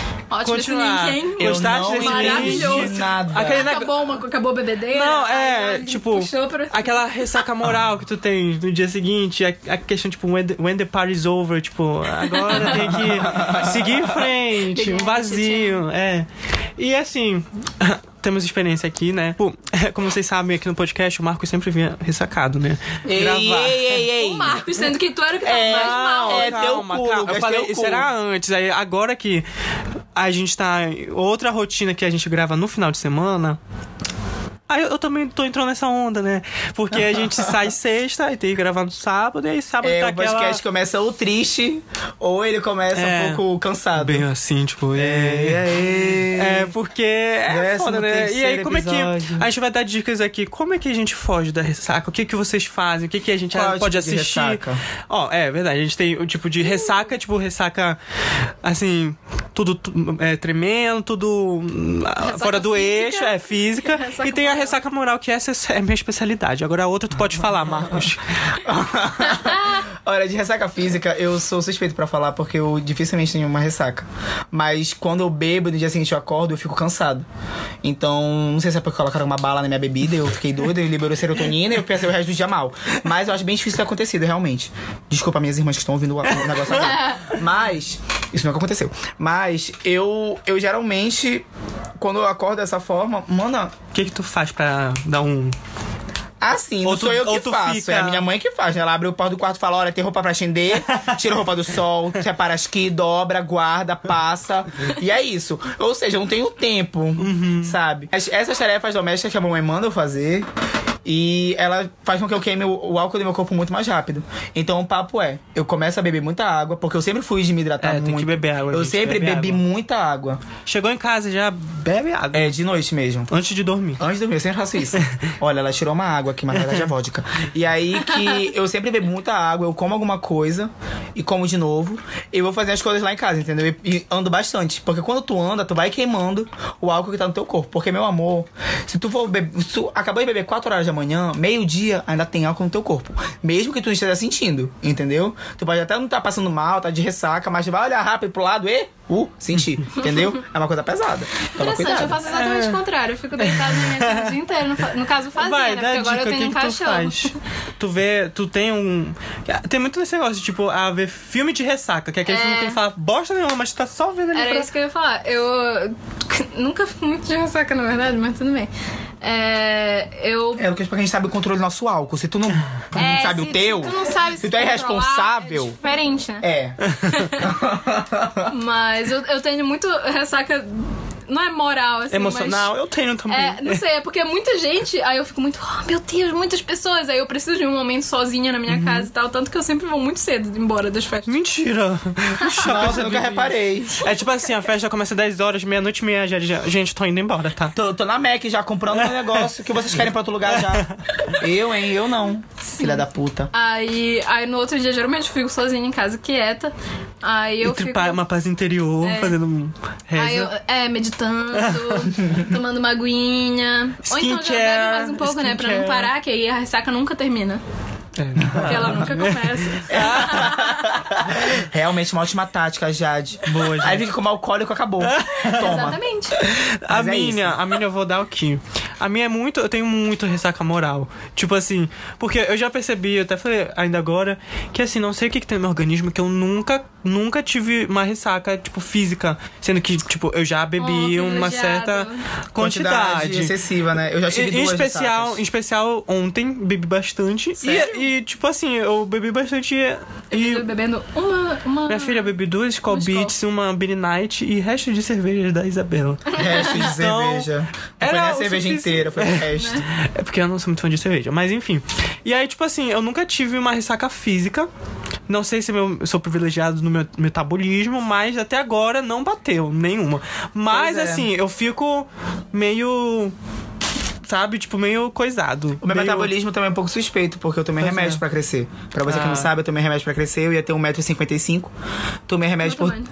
Ótimo continuar. esse link, hein? Eu Gostar não desse Maravilhoso. nada. Aquele neg- Acabou, uma, acabou a bebedeira. Não, aí é, ela tipo, pra- aquela ressaca moral que tu tem no dia seguinte, a, a questão, tipo, when the, when the party's over, tipo, agora tem que seguir em frente, um vazio, é. E assim, temos experiência aqui, né? Pô, como vocês sabem, aqui no podcast, o Marcos sempre vinha ressacado, né? Ei, ei, ei, ei. O Marcos, sendo que tu era o que tava É, mais mal. é teu calma, cu, calma. Lucas, Eu falei, teu era antes. Aí agora que a gente tá. Outra rotina que a gente grava no final de semana. Aí eu, eu também tô entrando nessa onda, né? Porque a gente sai sexta e tem que gravar no sábado, e aí sábado É, tá o podcast aquela... começa ou triste, ou ele começa É. um pouco cansado. Bem assim, tipo... É, é, É, porque é Décimo foda, né? E aí, como é que. episódio. A gente vai dar dicas aqui. Como é que a gente foge da ressaca? O que que vocês fazem? O que que a gente Qual é pode tipo assistir? ressaca? Ó, é verdade. A gente tem o tipo de ressaca, tipo ressaca, assim, tudo tu- é, tremendo, tudo hum, fora do física. eixo, é física. Ressaca e tem a. ressaca moral, que essa é a minha especialidade. Agora a outra tu pode falar, Marcos. Olha, de ressaca física, eu sou suspeito pra falar porque eu dificilmente tenho uma ressaca. Mas quando eu bebo e no dia seguinte eu acordo, eu fico cansado. Então, não sei se é porque colocaram uma bala na minha bebida, eu fiquei doido, eu liberou serotonina e eu pensei o resto do dia mal. Mas eu acho bem difícil ter acontecido, realmente. Desculpa minhas irmãs que estão ouvindo o o negócio agora. Mas, isso nunca aconteceu. Mas eu, eu geralmente, quando eu acordo dessa forma, mano, O que que tu faz pra dar um. Assim, Ou não tu- sou eu que faço, fica- é a minha mãe que faz. né? Ela abre o porta do quarto e fala: olha, tem roupa pra estender, tira a roupa do sol, separa as que, dobra, guarda, passa. E é isso. Ou seja, eu não tenho tempo, Uhum. sabe? As- Essas tarefas domésticas que a mamãe manda eu fazer. E ela faz com que eu queime o, álcool do meu corpo muito mais rápido. Então o papo é: eu começo a beber muita água, porque eu sempre fui de me hidratar É, muito. tem que beber água, Eu gente, sempre bebi água. muita água. Chegou em casa já bebe água. É, de noite mesmo. Antes de dormir. Antes de dormir, eu sempre faço isso. Olha, ela tirou uma água aqui, mas na verdade é vodka. E aí que eu sempre bebo muita água, eu como alguma coisa e como de novo. E vou fazer as coisas lá em casa, entendeu? E, e ando bastante. Porque quando tu anda, tu vai queimando o álcool que tá no teu corpo. Porque, meu amor, se tu for beber. Se tu acabou de beber 4 horas da manhã, meio-dia ainda tem álcool no teu corpo. Mesmo que tu não esteja sentindo, entendeu? Tu pode até não estar passando mal, tá de ressaca, mas tu vai olhar rápido pro lado e. Uh, senti, entendeu? É uma coisa pesada. Toma Interessante, cuidado. eu faço exatamente o contrário. Eu fico deitada na minha cama o dia inteiro. No, no caso, fazia, Vai, né? dá Porque agora dica, eu tenho o um que que tu? Tu vê, tu tem um... Tem muito desse negócio, tipo, a ver filme de ressaca, que é aquele É. filme que ele fala bosta nenhuma, mas tu tá só vendo ali Era pra... isso que eu ia falar. Eu nunca fui muito de ressaca, na verdade, mas tudo bem. É, eu É, porque a gente sabe o controle do nosso álcool. Se tu não, tu não É, sabe se- o teu, Se tu não sabe se tu é irresponsável, É diferente, né? é. Mas eu, eu tenho muito ressaca. Não é moral, assim. Emocional, eu tenho também. é, não sei, é porque é muita gente, aí eu fico muito, oh, meu Deus, muitas pessoas. Aí eu preciso de um momento sozinha na minha Uhum. casa e tal. Tanto que eu sempre vou muito cedo embora das festas. Mentira! Nossa, eu nunca reparei. É tipo assim, a festa começa 10 horas, meia-noite e meia, já, já- gente, tô indo embora, tá? Tô, tô na Mac já comprando um negócio que vocês querem pra outro lugar já. Eu, hein? Eu não. Filha da puta. Aí, aí no outro dia, geralmente eu fico sozinha em casa, quieta. Aí eu Entre fico. uma paz interior, É. fazendo um reza. Aí eu, é, meditando, tomando uma aguinha. Ou então já bebe mais um pouco, né? Pra não parar, que aí a ressaca nunca termina. É. Porque ela nunca começa. Realmente uma ótima tática, Jade. Boa, Jade. Aí fica como alcoólico, acabou. Toma. Exatamente. A Mas é minha, a minha eu vou dar o quê? A minha é muito, eu tenho muito ressaca moral. Tipo assim, porque eu já percebi, eu até falei ainda agora, que assim, não sei o que, que tem no meu organismo, que eu nunca, nunca tive uma ressaca, tipo, física. Sendo que, tipo, eu já bebi Oh, uma certa Quantidade quantidade. excessiva, né? Eu já tive Em, especial, ressacas. em especial, ontem bebi bastante. E, e, tipo assim, eu bebi bastante e. Eu bebendo uma. uma... Minha filha bebi duas Skull Uma. Beats, uma Beer Night e resto de cerveja da Isabela. Resto de Então, cerveja. Não foi nem a cerveja sufici- inteira, foi o resto. É porque eu não sou muito fã de cerveja, mas enfim. E aí, tipo assim, eu nunca tive uma ressaca física. Não sei se eu sou privilegiado no meu metabolismo, mas até agora não bateu nenhuma. Mas é. assim, eu fico meio. Sabe, tipo, meio coisado. O meu meio... metabolismo também é um pouco suspeito, porque eu tomei Pois remédio é. pra crescer. Pra você que Ah. não sabe, eu tomei remédio pra crescer, eu ia ter 1,55m. Tomei remédio por. tamanho.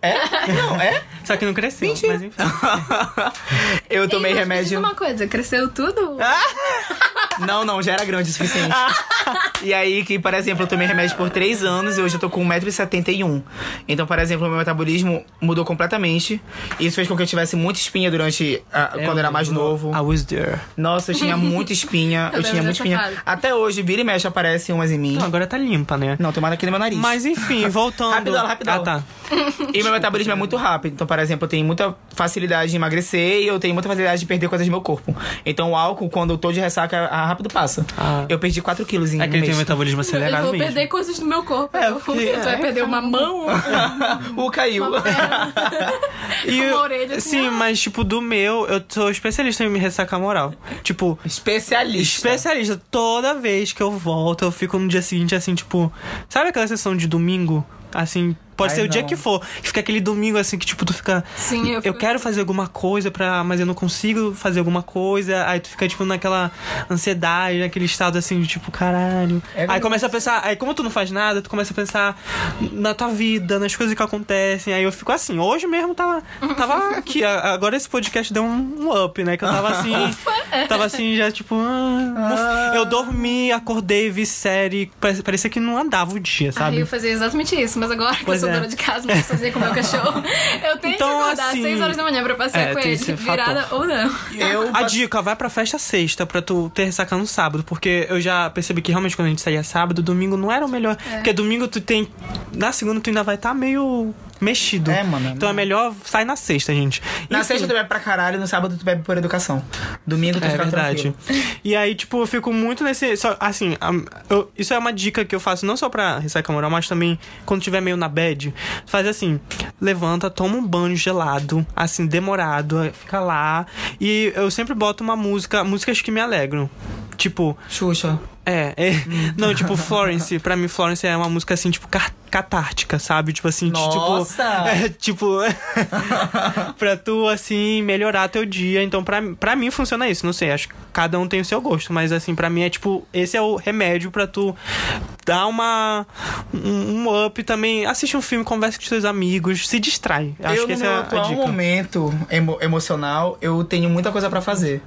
É? Não, é? Só que não cresceu, Mentira. mas enfim. eu tomei Ei, mas me diz remédio. uma coisa, cresceu tudo? Não, não, já era grande o suficiente. e aí, que, por exemplo, eu tomei remédio por 3 anos e hoje eu tô com 1,71m. Então, por exemplo, o meu metabolismo mudou completamente. Isso fez com que eu tivesse muita espinha durante. a- quando eu era mais novo. I was there. Nossa, eu tinha muita espinha. eu lembro tinha muita espinha. fase. Até hoje, vira e mexe, aparecem umas em mim. Não, agora tá limpa, né? Não, tem uma aqui no meu nariz. Mas enfim, voltando. Rapidão, rapidão. Ah, tá. E meu metabolismo é muito rápido. Então, por exemplo, eu tenho muita facilidade de emagrecer e eu tenho muita facilidade de perder coisas do meu corpo. Então, o álcool, quando eu tô de ressaca, rápido passa. Ah. Eu perdi 4 quilos em um Aquele tem mês. um metabolismo Eu acelerado vou mesmo. perder coisas do meu corpo. É, eu porque- tu vai é, perder uma mão, o caiu. uma perna. E eu- uma orelha assim, Sim, ah. mas tipo, do meu, eu sou especialista em me ressacar moral. Tipo, Especialista. especialista. Toda vez que eu volto, eu fico no dia seguinte assim, tipo. Sabe aquela sessão de domingo? Assim, pode Ai, ser o dia não. que for. que Fica aquele domingo assim que, tipo, tu fica. Sim, eu eu fico- quero fazer alguma coisa pra. Mas eu não consigo fazer alguma coisa. Aí tu fica, tipo, naquela ansiedade, naquele estado assim de tipo, caralho. É aí começa a pensar. Aí, como tu não faz nada, tu começa a pensar na tua vida, nas coisas que acontecem. Aí eu fico assim. Hoje mesmo tava, tava aqui. Agora esse podcast deu um, up, né? Que eu tava assim. tava assim, já tipo. ah, eu dormi, acordei, vi série. Pare- Parecia que não andava o dia, Aí sabe? eu fazia exatamente isso, mas agora Pois sou é. dona de casa, não posso fazer com o meu cachorro. Eu tenho Então, que acordar assim, às 6 horas da manhã pra passear é, com ele, virada fator. ou não. Eu A dica, vai pra festa sexta pra tu ter ressaca no sábado, porque eu já percebi que realmente quando a gente saía sábado, domingo não era o melhor. Porque domingo tu tem. Na segunda tu ainda vai estar meio mexido. É, mano, Então é melhor sair na sexta, gente. Na Enfim, sexta tu bebe pra caralho, no sábado tu bebe por educação. Domingo tu É fica verdade. tranquilo. E aí, tipo, eu fico muito nesse. Só, assim, eu- isso é uma dica que eu faço não só pra ressaca moral, mas também quando tiver meio na bad. Faz assim: levanta, toma um banho gelado, assim, demorado, fica lá. E eu sempre boto uma música, músicas que me alegram. Tipo, Xuxa. é, é. Não, tipo, Florence, pra mim, Florence é uma música assim, tipo, car- catártica, sabe? Tipo assim, de- Nossa! tipo. É, tipo. pra tu, assim, melhorar teu dia. Então, pra, pra mim funciona isso. Não sei, acho que cada um tem o seu gosto. Mas, assim, pra mim é tipo, esse é o remédio pra tu dar uma. Um, um up também. Assiste um filme, conversa com os teus amigos, se distrai. Acho eu, que meu é a dica. momento emo- emocional, eu tenho muita coisa pra fazer.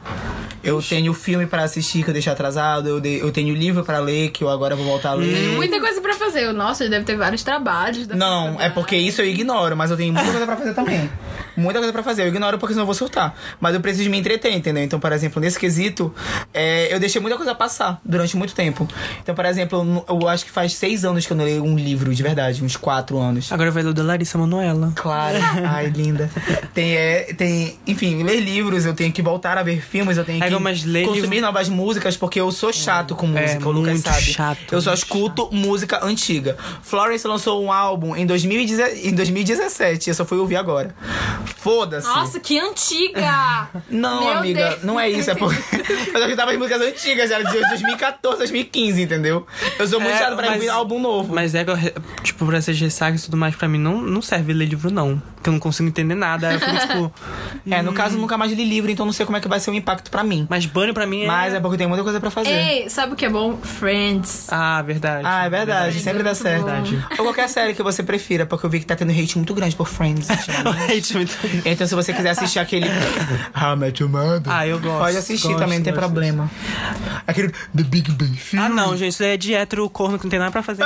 Eu tenho filme pra assistir que eu deixei atrasado, eu, de- eu tenho livro pra ler que eu agora vou voltar a ler. Muita coisa pra fazer. Nossa, deve ter vários trabalhos. da Não, é porque isso eu ignoro, mas eu tenho muita coisa pra fazer também. Muita coisa pra fazer. Eu ignoro porque senão eu vou surtar. Mas eu preciso me entreter, entendeu? Então, por exemplo, nesse quesito, é, eu deixei muita coisa passar durante muito tempo. Então, por exemplo, eu, eu acho que faz seis anos que eu não leio um livro de verdade, uns quatro anos. Agora vai ler o da Larissa Manoela. Claro. Ai, linda. Tem, é, tem, enfim, ler livros, eu tenho que voltar a ver filmes, eu tenho É, que consumir livro- novas músicas, porque eu sou chato com É, música, o Lucas muito sabe. chato, eu só escuto música antiga. Florence lançou um álbum em, 2010 em 2017, eu só fui ouvir agora. Foda-se. Nossa, que antiga! Não, Meu amiga, Deus. não é isso, é porque eu escutava as músicas antigas, já de 2014, 2015, entendeu? Eu sou muito É, chato pra mas- ouvir álbum novo. Mas é, tipo, pra essas ressacas e tudo mais, pra mim não, não serve ler livro, não. Porque eu não consigo entender nada. Aí eu fico, tipo. É, no caso, nunca mais li livro, então não sei como é que vai ser o impacto pra mim. Mas banho pra mim é. Mas é porque tem muita coisa pra fazer. Ei, sabe o que é bom? Friends. Ah, verdade. Ah, é verdade, sempre dá certo. Ou qualquer série que você prefira, porque eu vi que tá tendo hate muito grande por Friends. ultimamente. Muito- então, se você quiser assistir aquele. How I Met Your Mother, Ah, eu gosto, Pode assistir gosto, também, não tem gosto. problema. Aquele The Big Bang Theory. Ah, não, gente, isso daí é de hétero corno que não tem nada pra fazer.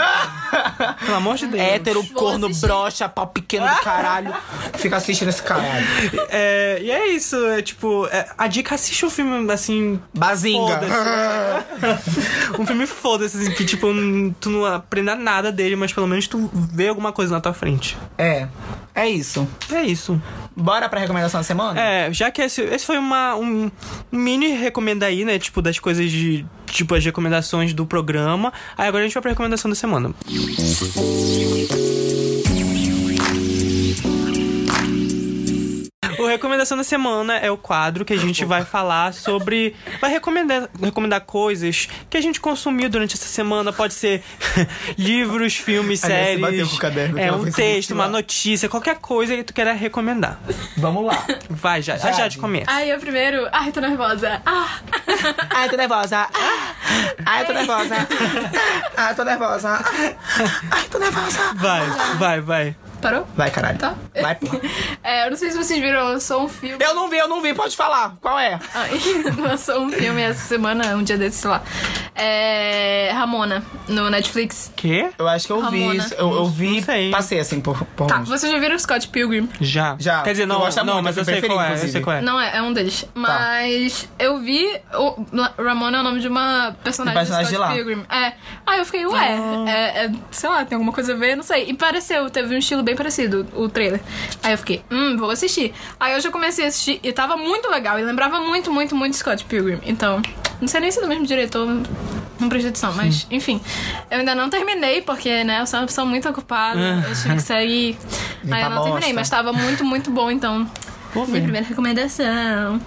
Pelo amor de Deus. Hétero, corno, brocha, pau pequeno do caralho. Fica assistindo esse caralho. É, e é isso, é tipo, é, a dica assiste um filme assim. Bazinga. um filme foda-se, assim, que tipo, tu não aprenda nada dele, mas pelo menos tu vê alguma coisa na tua frente. É. É isso. É isso. Bora pra recomendação da semana? É, já que esse, esse foi uma, um, um mini recomenda aí, né? Tipo, das coisas de. Tipo, as recomendações do programa. Aí agora a gente vai pra recomendação da semana. O Recomendação da Semana é o quadro que a gente vai falar sobre. Vai recomendar, recomendar coisas que a gente consumiu durante essa semana. Pode ser livros, filmes, Aliás, você séries. bateu com o caderno, é um texto, uma notícia, qualquer coisa que tu queira recomendar. Vamos lá. Vai, já, já, já de começo. Ai, eu primeiro. Ai, tô nervosa. Ah! Ai, tô nervosa. Ai, tô nervosa. Ai, tô nervosa. Ai, tô nervosa. Vai, vai, vai. Parou? Vai, caralho. Tá. Vai, porra. É, eu não sei se vocês viram, lançou um filme. Eu não vi, eu não vi. Pode falar. Qual é? Lançou um filme essa semana, um dia desses, sei lá. É. Ramona, no Netflix. Quê? Eu acho que eu vi Ramona. isso. Eu, eu vi, passei assim por, por Tá, vocês já viram Scott Pilgrim? Já. Já. Quer dizer, não, gosta não muito, mas eu sei qual é, eu sei qual é. Não, é, é um deles. Mas eu vi. O Ramona é o nome de uma personagem, Um personagem do Scott de lá. Pilgrim. É. Aí eu fiquei, ué, é, é, sei lá, tem alguma coisa a ver, não sei. E pareceu, teve um estilo bem parecido, o trailer. Aí eu fiquei, hum, vou assistir. Aí eu comecei a assistir e tava muito legal. E lembrava muito, muito, muito Scott Pilgrim. Então, não sei nem se é do mesmo diretor. Não prestei atenção, mas enfim. Eu ainda não terminei, porque, né, eu sou uma pessoa muito ocupada. Eu tive que sair. Aí eu não terminei, mas tava muito, muito bom, então. Vou Minha ver. primeira recomendação.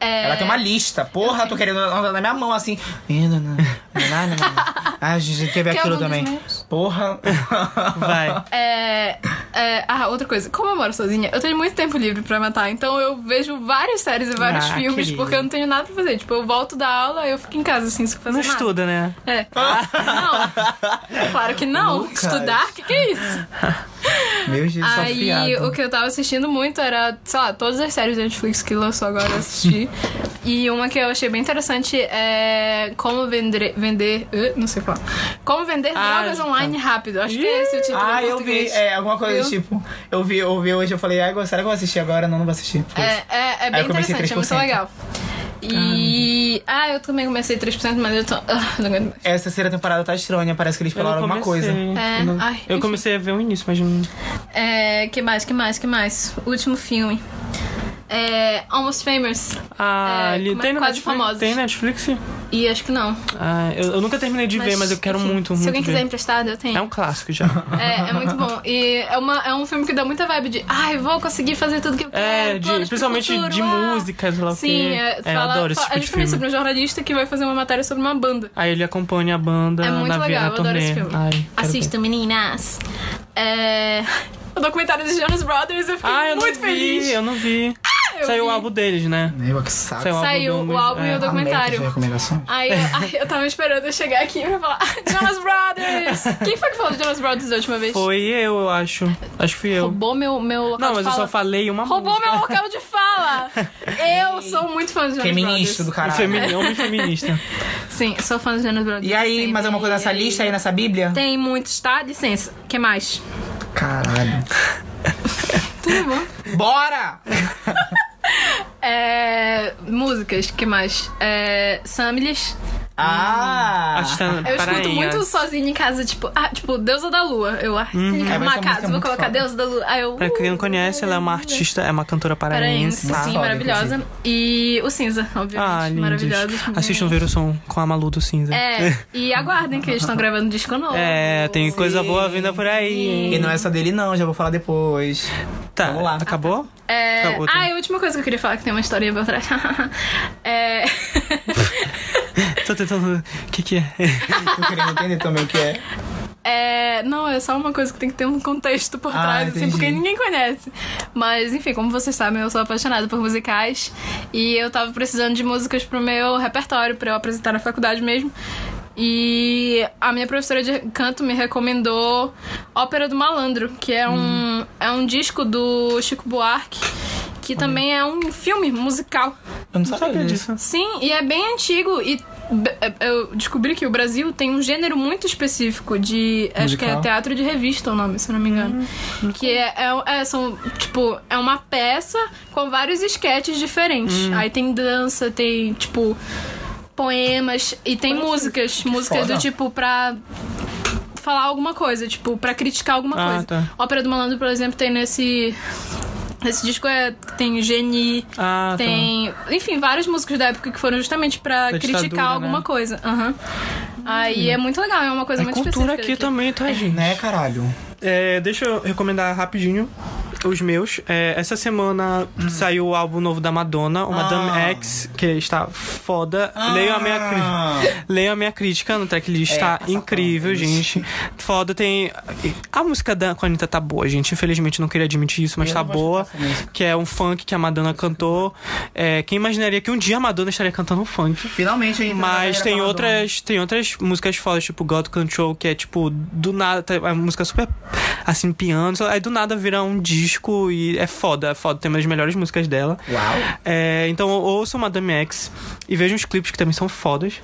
É... Ela tem uma lista. Porra, tô querendo andar na minha mão assim. Ah, a gente quer ver aquilo também. meus? Porra. Vai. É, é, ah, outra coisa. Como eu moro sozinha, eu tenho muito tempo livre pra matar. Então eu vejo várias séries e vários Ah, filmes, querida. porque eu não tenho nada pra fazer. Tipo, eu volto da aula eu fico em casa, assim, sem fazer Não nada. estuda, né? É. Não. Claro que não. Lucas. Estudar? O que, que é isso? Meu Jesus, Aí afiado. o que eu tava assistindo muito era, sei lá, todas as séries da Netflix que lançou agora eu assisti. e uma que eu achei bem interessante é Como Vender. vender uh, não sei falar. Como Vender Ah, Drogas tá. Online Rápido. Acho que é esse o título. Ah, eu vi. É, alguma coisa Viu? tipo. Eu vi, eu vi hoje, eu falei, ai, será que eu vou assistir agora? Não, não vou assistir. É, é, é bem interessante, é muito 3%. legal. E. Ah, eu também comecei 3%, mas eu tô. Ah, não aguento mais. Essa terceira temporada tá estranha, parece que eles falaram alguma coisa. É, Eu não- ai, eu enfim. comecei a ver o início, mas não. É, que mais, que mais, que mais? Último filme. É. Almost Famous. Ah, É, é? tem na Quase Netflix? Famosos. Tem Netflix? E acho que não. Ah, eu, eu nunca terminei de ver, mas eu quero enfim, muito, Se muito alguém quiser ver. emprestado, eu tenho. É um clássico já. É, é muito bom. E é, uma, é um filme que dá muita vibe de ai, vou conseguir fazer tudo que eu É, quero. de- planos pro principalmente futuro, de ah. música, sei lá Sim, quê. é, É, eu fala, adoro esse fala- tipo é de justamente filme. sobre um jornalista que vai fazer uma matéria sobre uma banda. Aí ele acompanha a banda É muito na, legal, na eu adoro turnê. esse filme. Ai, Assistam, meninas. É. O documentário dos Jonas Brothers, eu fiquei Ah, eu muito não feliz. vi, eu não vi. Eu Saiu vi. o álbum deles, né? Meu, que saco. Saiu o álbum Saiu do- o álbum e é. o documentário. Aí eu, ai, eu tava esperando eu chegar aqui pra falar "Ah, Jonas Brothers! Quem foi que falou de Jonas Brothers da última vez? Foi eu, eu acho. Acho que fui eu. Roubou meu, meu local Não, de mas eu fala. só falei uma Roubou música. meu local de fala! Eu sou muito fã dos Jonas Feminista do Brothers. caralho. Femi- Homem feminista. Sim, sou fã dos Jonas Brothers. E aí, Sim, mais alguma coisa nessa lista aí, nessa bíblia? Tem muitos, tá? Licença. O que mais? Caralho. Tudo bom? Bora! É, músicas, que mais? É. Ah! Artista Eu escuto muito sozinha em casa, tipo, ah, tipo, Deusa da Lua. Eu ah, tenho que É, mas arrumar essa a música é casa, vou colocar foda. Deusa da Lua. Aí eu. Pra quem não conhece, ela é uma artista, é uma cantora Paraense, paraense. sim, foda, maravilhosa. E o Cinza, obviamente. Ah, maravilhosa. Assistam ver o som com a Malu do Cinza. É, e aguardem que eles estão gravando um disco novo. É, tem coisa boa vindo por aí. E não é só dele, não, já vou falar depois. Tá, Vamos lá. acabou? É... Acabou, tá. Ah, e a última coisa que eu queria falar que tem uma historinha por trás. é... Tô tentando. O que que é? Tô querendo entender também o que é. é. Não, é só uma coisa que tem que ter um contexto por Ah, trás, assim, entendi. porque ninguém conhece. Mas, enfim, como vocês sabem, eu sou apaixonada por musicais. E eu tava precisando de músicas pro meu repertório, pra eu apresentar na faculdade mesmo. E a minha professora de canto me recomendou Ópera do Malandro, que é um, é um disco do Chico Buarque, que também é um filme musical. Eu não sabia sabia disso. disso. Sim, e é bem antigo. E b- eu descobri que o Brasil tem um gênero muito específico de. Acho que é Musical? teatro de revista o nome, se eu não me engano. que é, é, é, são, tipo, é uma peça com vários esquetes diferentes. Aí tem dança, tem, tipo, poemas e tem músicas. Músicas foda. do tipo pra falar alguma coisa, tipo, pra criticar alguma Ah, coisa. tá. Ópera do Malandro, por exemplo, tem nesse. Esse disco é, tem Geni, Ah, tá. tem, enfim, várias músicas da época que foram justamente pra Da criticar ditadura, alguma né? coisa. Aham. Aí é muito legal, é uma coisa É muito cultura específica aqui daqui. também, tá, gente? Né, caralho? É, deixa eu recomendar rapidinho os meus. É, essa semana saiu o álbum novo da Madonna, o Madame Ah. X, que está foda. Leiam a minha Ah. crítica. Leiam a minha crítica no tracklist, É, tá incrível, gente. Foda, tem. A música da a Anitta tá boa, gente. Infelizmente não queria admitir isso, mas Eu tá boa. Que é um funk que a Madonna cantou. É, quem imaginaria que um dia a Madonna estaria cantando um funk? Finalmente aí. Mas tem outras, tem outras músicas fodas, tipo God Control, que é tipo, do nada, tá- é uma música super assim, piano, aí do nada vira um disco e é foda, é foda, tem uma das melhores músicas dela. Uau. É, então ouçam Madame X e vejam os clipes que também são fodas.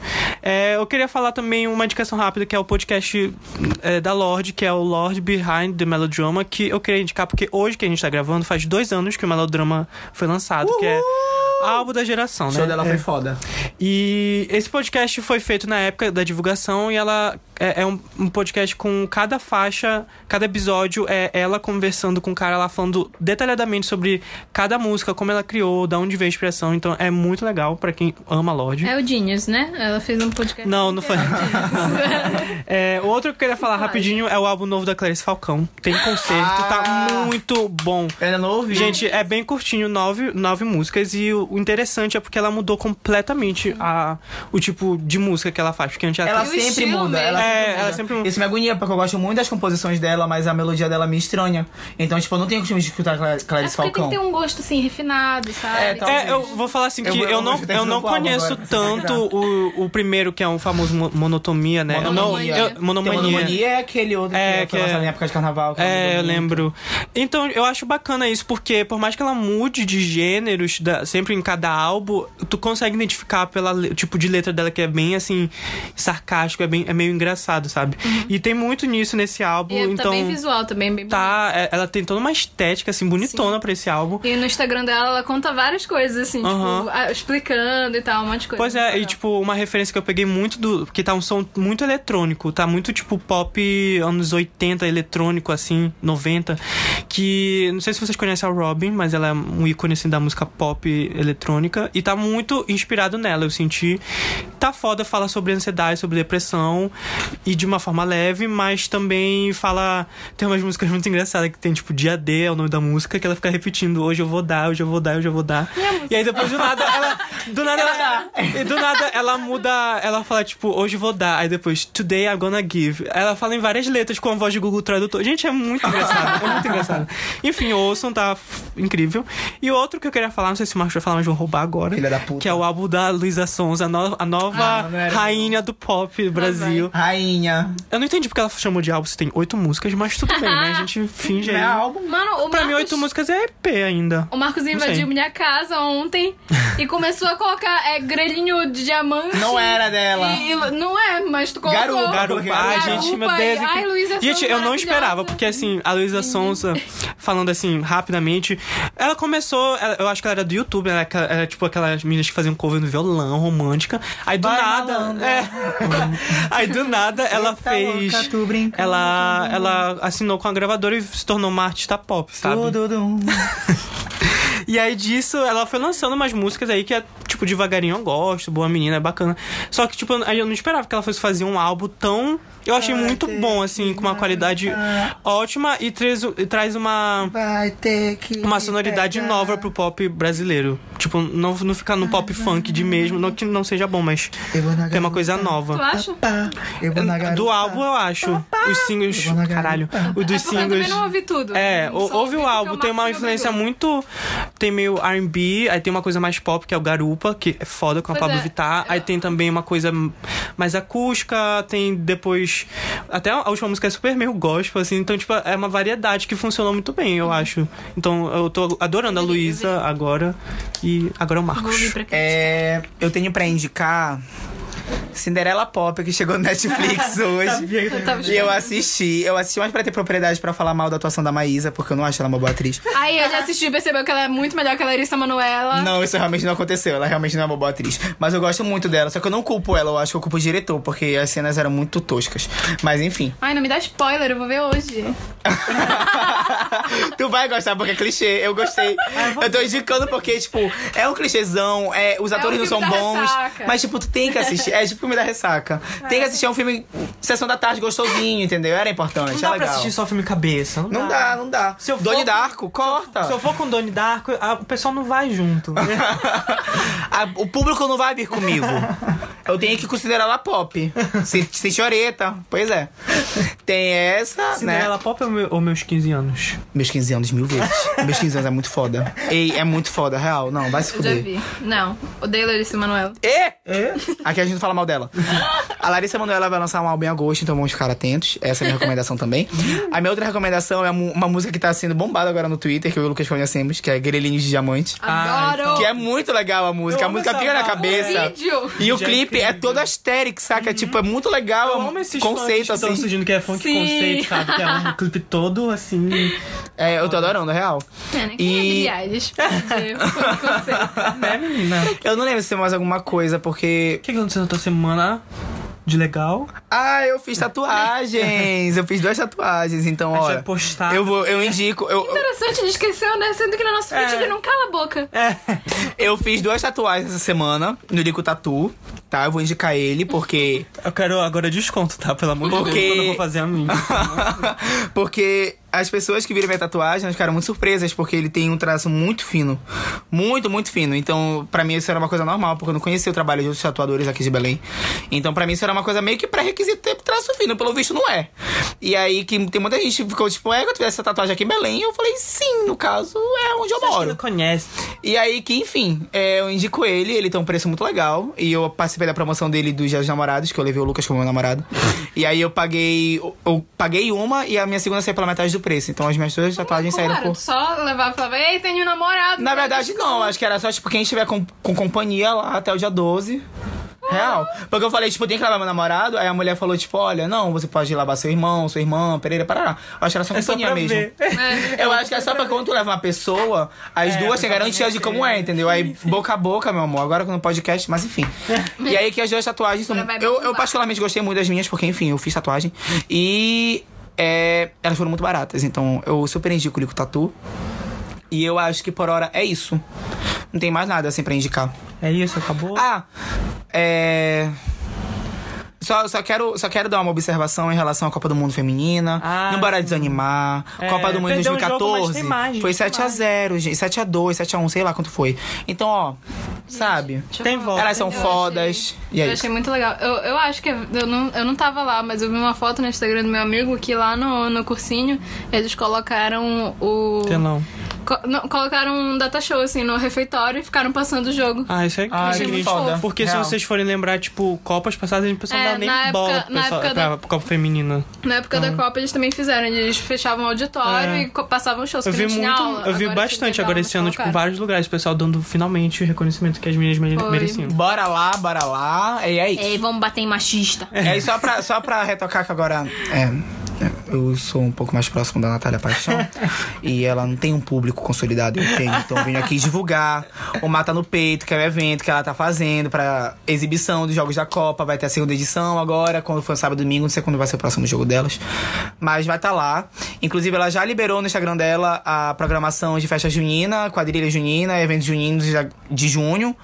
É, eu queria falar também uma indicação rápida, que é o podcast é, da Lorde, que é o Lorde Behind the Melodrama, que eu queria indicar porque hoje que a gente tá gravando, faz dois anos que o Melodrama foi lançado, que é álbum da geração, O né? show dela É. foi foda. E esse podcast foi feito na época da divulgação e ela é, é um, um podcast com cada faixa, cada episódio é ela conversando com o cara lá falando detalhadamente sobre cada música, como ela criou, da onde veio a inspiração. Então é muito legal pra quem ama Lorde. É o Genius, né? Ela fez um podcast. Não, não foi. É, o outro que eu queria falar rapidinho é o álbum novo da Clarice Falcão. Tem concerto, tá Ah. muito bom. Ainda não ouvi. Gente, é bem curtinho, nove, nove músicas. E o, o interessante é porque ela mudou completamente a, o tipo de música que ela faz. Porque antes ela, ela sempre muda. mesmo. Ela É, sempre muda. ela sempre muda. Isso me agonia, porque eu gosto muito das composições dela, mas a melodia dela me estranha. Então, tipo, eu não tenho costume de escutar Cla- É Clarice porque tem Falcão. que ter um gosto assim refinado, sabe? É. É, eu vou falar assim Eu que eu, eu não, eu não conheço tanto o, o primeiro, que é o famoso mo- Monotomia, né? Eu não, Monomania. eu- Tem monomania. Monomania é aquele outro É, que, que foi é- em época de carnaval. que ela É, eu lembro. Então, eu acho bacana isso, porque por mais que ela mude de gêneros, da- sempre em cada álbum, tu consegue identificar pelo tipo de letra dela que é bem, assim, sarcástico, é, bem, é meio engraçado, sabe? E tem muito nisso nesse álbum, E então... tá bem visual também, bem Tá, é- ela tem toda uma estética, assim, bonitona pra esse álbum. E no Instagram dela, ela conta várias coisas, assim, Aham. tipo, explicando e tal, um monte de coisa. Pois é, e tipo, uma referência que eu peguei muito do. Porque tá um som muito eletrônico, tá muito tipo pop anos 80, eletrônico, assim, 90. Que. Não sei se vocês conhecem a Robin, mas ela é um ícone assim da música pop eletrônica. E tá muito inspirado nela, eu senti. Tá foda, fala sobre ansiedade, sobre depressão. E de uma forma leve, mas também fala. Tem umas músicas muito engraçadas que tem, tipo, Dia D é o nome da música, que ela fica repetindo, hoje eu vou dar, hoje eu vou dar, hoje eu vou dar. E aí depois do nada ela. Do nada ela. E do nada ela muda. Ela fala, tipo, hoje eu vou dar. Aí depois, today I'm gonna give. Ela fala em várias letras com a voz de Google Tradutor. Gente, é muito engraçado. É muito engraçado. Enfim, ouçam, tá incrível. E outro que eu queria falar, não sei se o Marcos vai falar, mas vou roubar agora. Filha da puta. Que é o álbum da Luísa Sons, a, no- a nova Ah, rainha do pop do Brasil. Rainha. Eu não entendi porque ela chamou de álbum se tem oito músicas, mas tudo bem, né? A gente finge Não é aí. álbum. Mano, o Pra mim, Marcos- oito músicas é EP ainda. O Marcos invadiu minha casa ontem e começou a colocar é, grelhinho de diamante. Não era dela. E, e- não é, mas tu colocou. Garupa, Garupa, ai, Garupa gente, meu Deus. Ai, Luísa gente, Sonza eu não maravilhosa. esperava, porque assim, a Luísa Sonza, falando assim, rapidamente, ela começou, ela- eu acho que ela era do YouTube, ela era, era tipo aquelas meninas que faziam cover no violão, romântica. Aí do Vai, nada. malandra. É, aí do nada ela Eita fez. louca, tu brincando ela, ela assinou com a gravadora e se tornou uma artista pop, sabe? Tudo. E aí disso, ela foi lançando umas músicas aí que é, tipo, devagarinho eu gosto, boa menina, é bacana. Só que, tipo, aí eu não esperava que ela fosse fazer um álbum tão. Eu achei Vai muito bom, assim, com uma qualidade ótima e traz, e traz uma. Vai ter que. Uma sonoridade pegar. nova pro pop brasileiro. Tipo, não, não ficar no pop funk de mesmo. Não que não seja bom, mas Eu vou na tem uma coisa garupa. Tu nova. acha? Pá, eu vou na Do álbum, eu acho. Os singles. Caralho. O dos É porque eu também singles. não ouvi tudo. É, o- ouve o álbum, tem uma influência muito. Tem meio RB, aí tem uma coisa mais pop, que é o Garupa, que é foda com a Pois Pablo é. Vittar. Aí tem também uma coisa mais acústica, tem depois. Até a última música é super meio gospel, assim, então, tipo, é uma variedade que funcionou muito bem, Uhum. eu acho. Então eu tô adorando a Luísa agora. E agora é o Marcos. É, eu tenho pra indicar Cinderela Pop, que chegou no Netflix hoje. Eu E eu assisti. Eu assisti mais pra ter propriedade pra falar mal da atuação da Maísa, porque eu não acho ela uma boa atriz. Aí eu já assisti e percebeu que ela é muito melhor que a Larissa Manoela. Não, isso realmente não aconteceu. Ela realmente não é uma boa atriz. Mas eu gosto muito dela. Só que eu não culpo ela, eu acho que eu culpo o diretor, porque as cenas eram muito toscas. Mas enfim. Ai, não me dá spoiler, eu vou ver hoje. tu vai gostar porque é clichê. Eu gostei. eu tô indicando porque, tipo, é um clichêzão, é, os atores um não são bons. ressaca. Mas, tipo, tu tem que assistir. É tipo filme da ressaca. Tem que assistir um filme sessão da tarde gostosinho, entendeu? Era importante, Não é dá pra legal. assistir só filme cabeça. Não, Não dá, não dá. Se eu for Doni com- Darko, corta. Se eu for com Donnie Darko, a- o pessoal não vai junto. A- o público não vai vir comigo. Eu tenho que considerar ela pop. Se, se choreta. Pois é. Tem essa, né? Cinderela Pop ou, meu- ou meus 15 anos? Meus 15 anos, mil vezes. Meus 15 anos é muito foda. Ei, é muito foda, real. Não, vai se Eu já fuder. vi. Não, odeio Larissa Manoela. E? Aqui a gente não fala mal dela. A Larissa Manoela vai lançar um álbum em agosto, então vamos ficar atentos. Essa é a minha recomendação também. A minha outra recomendação é uma música que tá sendo bombada agora no Twitter, que eu e o Lucas conhecemos, que é Grelhinhos de Diamante. Adoro! Que é muito legal a música. Eu a música fica na cabeça. Vídeo! E o Já é clipe é incrível. todo asteric, saca? Tipo, é muito legal. Eu é amo esses conceito funks que estão assim. surgindo que é funk Sim. conceito, sabe? Que é um clipe todo assim. É, eu tô adorando, é real. É, né? E- Quem é Billie Eilish? pra dizer o conceito? Né, menina? O Eu não lembro se tem mais alguma coisa, porque. que que aconteceu na tua semana? de legal? Ah, eu fiz tatuagens. eu fiz duas tatuagens, então, A gente olha. vai postar. Eu vou, eu indico. Eu, Interessante, a gente esqueceu, né? Sendo que no nosso vídeo É. ele não cala a boca. É. eu fiz duas tatuagens essa semana no Lico Tatu, tá? Eu vou indicar ele porque. Eu quero agora desconto, tá? Pelo amor de Porque- Deus, quando eu vou fazer a minha. porque as pessoas que viram minha tatuagem elas ficaram muito surpresas, porque ele tem um traço muito fino. Muito, muito fino. Então, pra mim, isso era uma coisa normal, porque eu não conhecia o trabalho de outros tatuadores aqui de Belém. Então, pra mim, isso era uma coisa meio que pré-requisito ter traço fino. Pelo visto, não é. E aí, que tem muita gente que ficou tipo, é que eu tivesse essa tatuagem aqui em Belém. Eu falei, sim, no caso, é onde eu Vocês que moro. não conhecem. E aí que, enfim, é, eu indico ele, ele tem um preço muito legal. E eu participei da promoção dele dos Dias dos Namorados, que eu levei o Lucas como meu namorado. e aí eu paguei. Eu, paguei uma e a minha segunda saiu pela metade do preço. Então as minhas duas tatuagens saíram por. Só levava e falava, ei, tem um namorado. Na verdade, não, acho que era só, tipo, quem estiver com, com companhia lá até o dia 12. Real. Porque eu falei, tipo, tem que levar meu namorado. Aí a mulher falou, tipo, olha, não, você pode levar seu irmão, sua irmã, Pereira, parará. Eu acho que era só É só companhia mesmo. ver. É. Eu acho que é só pra quando tu leva uma pessoa, as É, duas têm garantia de como é, entendeu? Aí boca a boca, meu amor. Agora no podcast, mas enfim. E aí que as duas tatuagens são. Eu, eu particularmente gostei muito das minhas, porque, enfim, eu fiz tatuagem. E é, elas foram muito baratas. Então eu super indico o Lico Tatu. E eu acho que por hora é isso. Não tem mais nada assim pra indicar. É isso, acabou? Ah, é. Só, só, quero, só quero dar uma observação em relação à Copa do Mundo Feminina. Ah, não bora desanimar. É, Copa do Mundo em perdeu um jogo, mas 2014 tem mais, foi tem 7x0, gente. 7x2, 7x1, sei lá quanto foi. Então, ó, sabe? Deixa eu Tem volta. Elas são Eu fodas. E é Eu isso. achei muito legal. Eu, eu acho que. Eu não, eu não tava lá, mas eu vi uma foto no Instagram do meu amigo que lá no, no cursinho eles colocaram o. Telão. Co- não, colocaram um data show assim no refeitório e ficaram passando o jogo. Ah, isso é Ah, que muito foda. Porque Real. se vocês forem lembrar, tipo, Copas passadas, a gente É, não dá nem época- bola na pro pessoal, época pra, da- Copa Feminina. Na época da Copa eles também fizeram, eles fechavam o auditório É. e passavam shows. Eu vi muito, aula. eu vi Agora bastante agora esse ano, tipo, vários lugares, o pessoal dando finalmente o reconhecimento que as meninas Foi. mereciam. Bora lá, bora lá. E é isso. Ei, vamos bater em machista. E aí, só pra, só pra retocar que agora. É, eu sou um pouco mais próximo da Natália Paixão. e ela não tem um público consolidado, eu tenho. Então eu venho aqui divulgar o Mata no Peito, que é o evento que ela tá fazendo pra exibição dos Jogos da Copa. Vai ter a segunda edição agora, quando for sábado e domingo, não sei quando vai ser o próximo jogo delas. Mas vai estar tá lá. Inclusive, ela já liberou no Instagram dela a programação de festa junina, quadrilha junina, eventos juninos de- junho.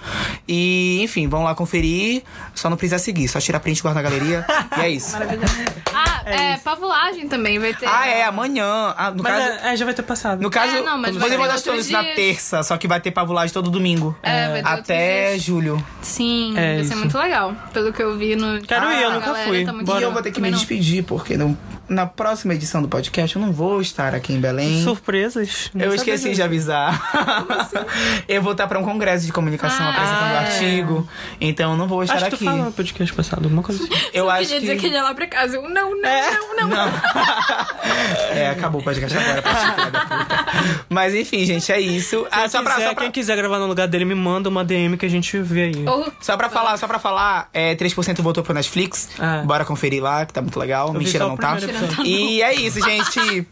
E, enfim, vão lá conferir. Só não precisa seguir, só tirar print e guardar na galeria. e é isso. Ah, é, pavulagem também vai ter. Ah, é, amanhã. Ah, no Mas caso. é, é, já vai ter passado. No caso, É, não, mas você ter vai dar isso na terça, só que vai ter pavulagem todo domingo. É, vai ter Até julho. Sim, É vai ser isso. muito legal. Pelo que eu vi no. Quero ir, eu a nunca galera fui. Tá. E eu vou ter que me não. despedir, porque no- na próxima edição do podcast eu não vou estar aqui em Belém. Surpresas. Não Eu esqueci de avisar. eu vou estar para um congresso de comunicação Ah, apresentando o é. artigo. Então eu não vou estar Acho que tu aqui. falou no podcast passado, alguma coisa assim. Eu acho queria que. dizer que ele ia lá pra casa. Eu, não, não, É. não, não. Não. é, acabou o podcast agora, pra da puta. Mas enfim, gente, é isso. Ah, Quem, só, pra, quiser, só, pra, quem quiser gravar no lugar dele, me manda uma DM que a gente vê aí. Ou- só pra falar, só pra falar, é, 3% voltou pro Netflix. Ah. Bora conferir lá, que tá muito legal. vi Mentira, não tá. primeiro episódio. E é isso, gente.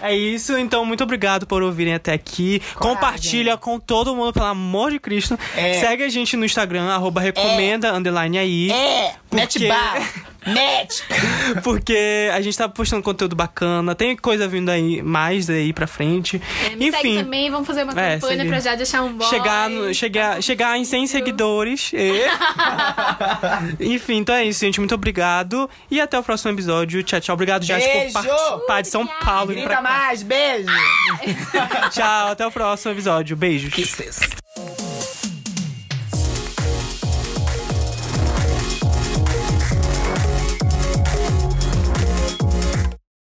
É isso, então muito obrigado por ouvirem até aqui. Coragem. Compartilha com todo mundo, pelo amor de Cristo. É. Segue a gente no Instagram, arroba recomenda, underline aí. É, Porque- match bar. Match. Porque a gente tá postando conteúdo bacana, tem coisa vindo aí mais aí pra frente. É, me segue Enfim. também, vamos fazer uma É, campanha segue. pra já deixar um boy. Chegar, no- chegar, chegar em 100 seguidores. E... Enfim, então é isso, gente. Muito obrigado. E até o próximo episódio. Tchau, tchau. Obrigado, Jade, por participar de São Paulo. e Grita mais, beijo. Tchau, até o próximo episódio. Beijos. Kisses.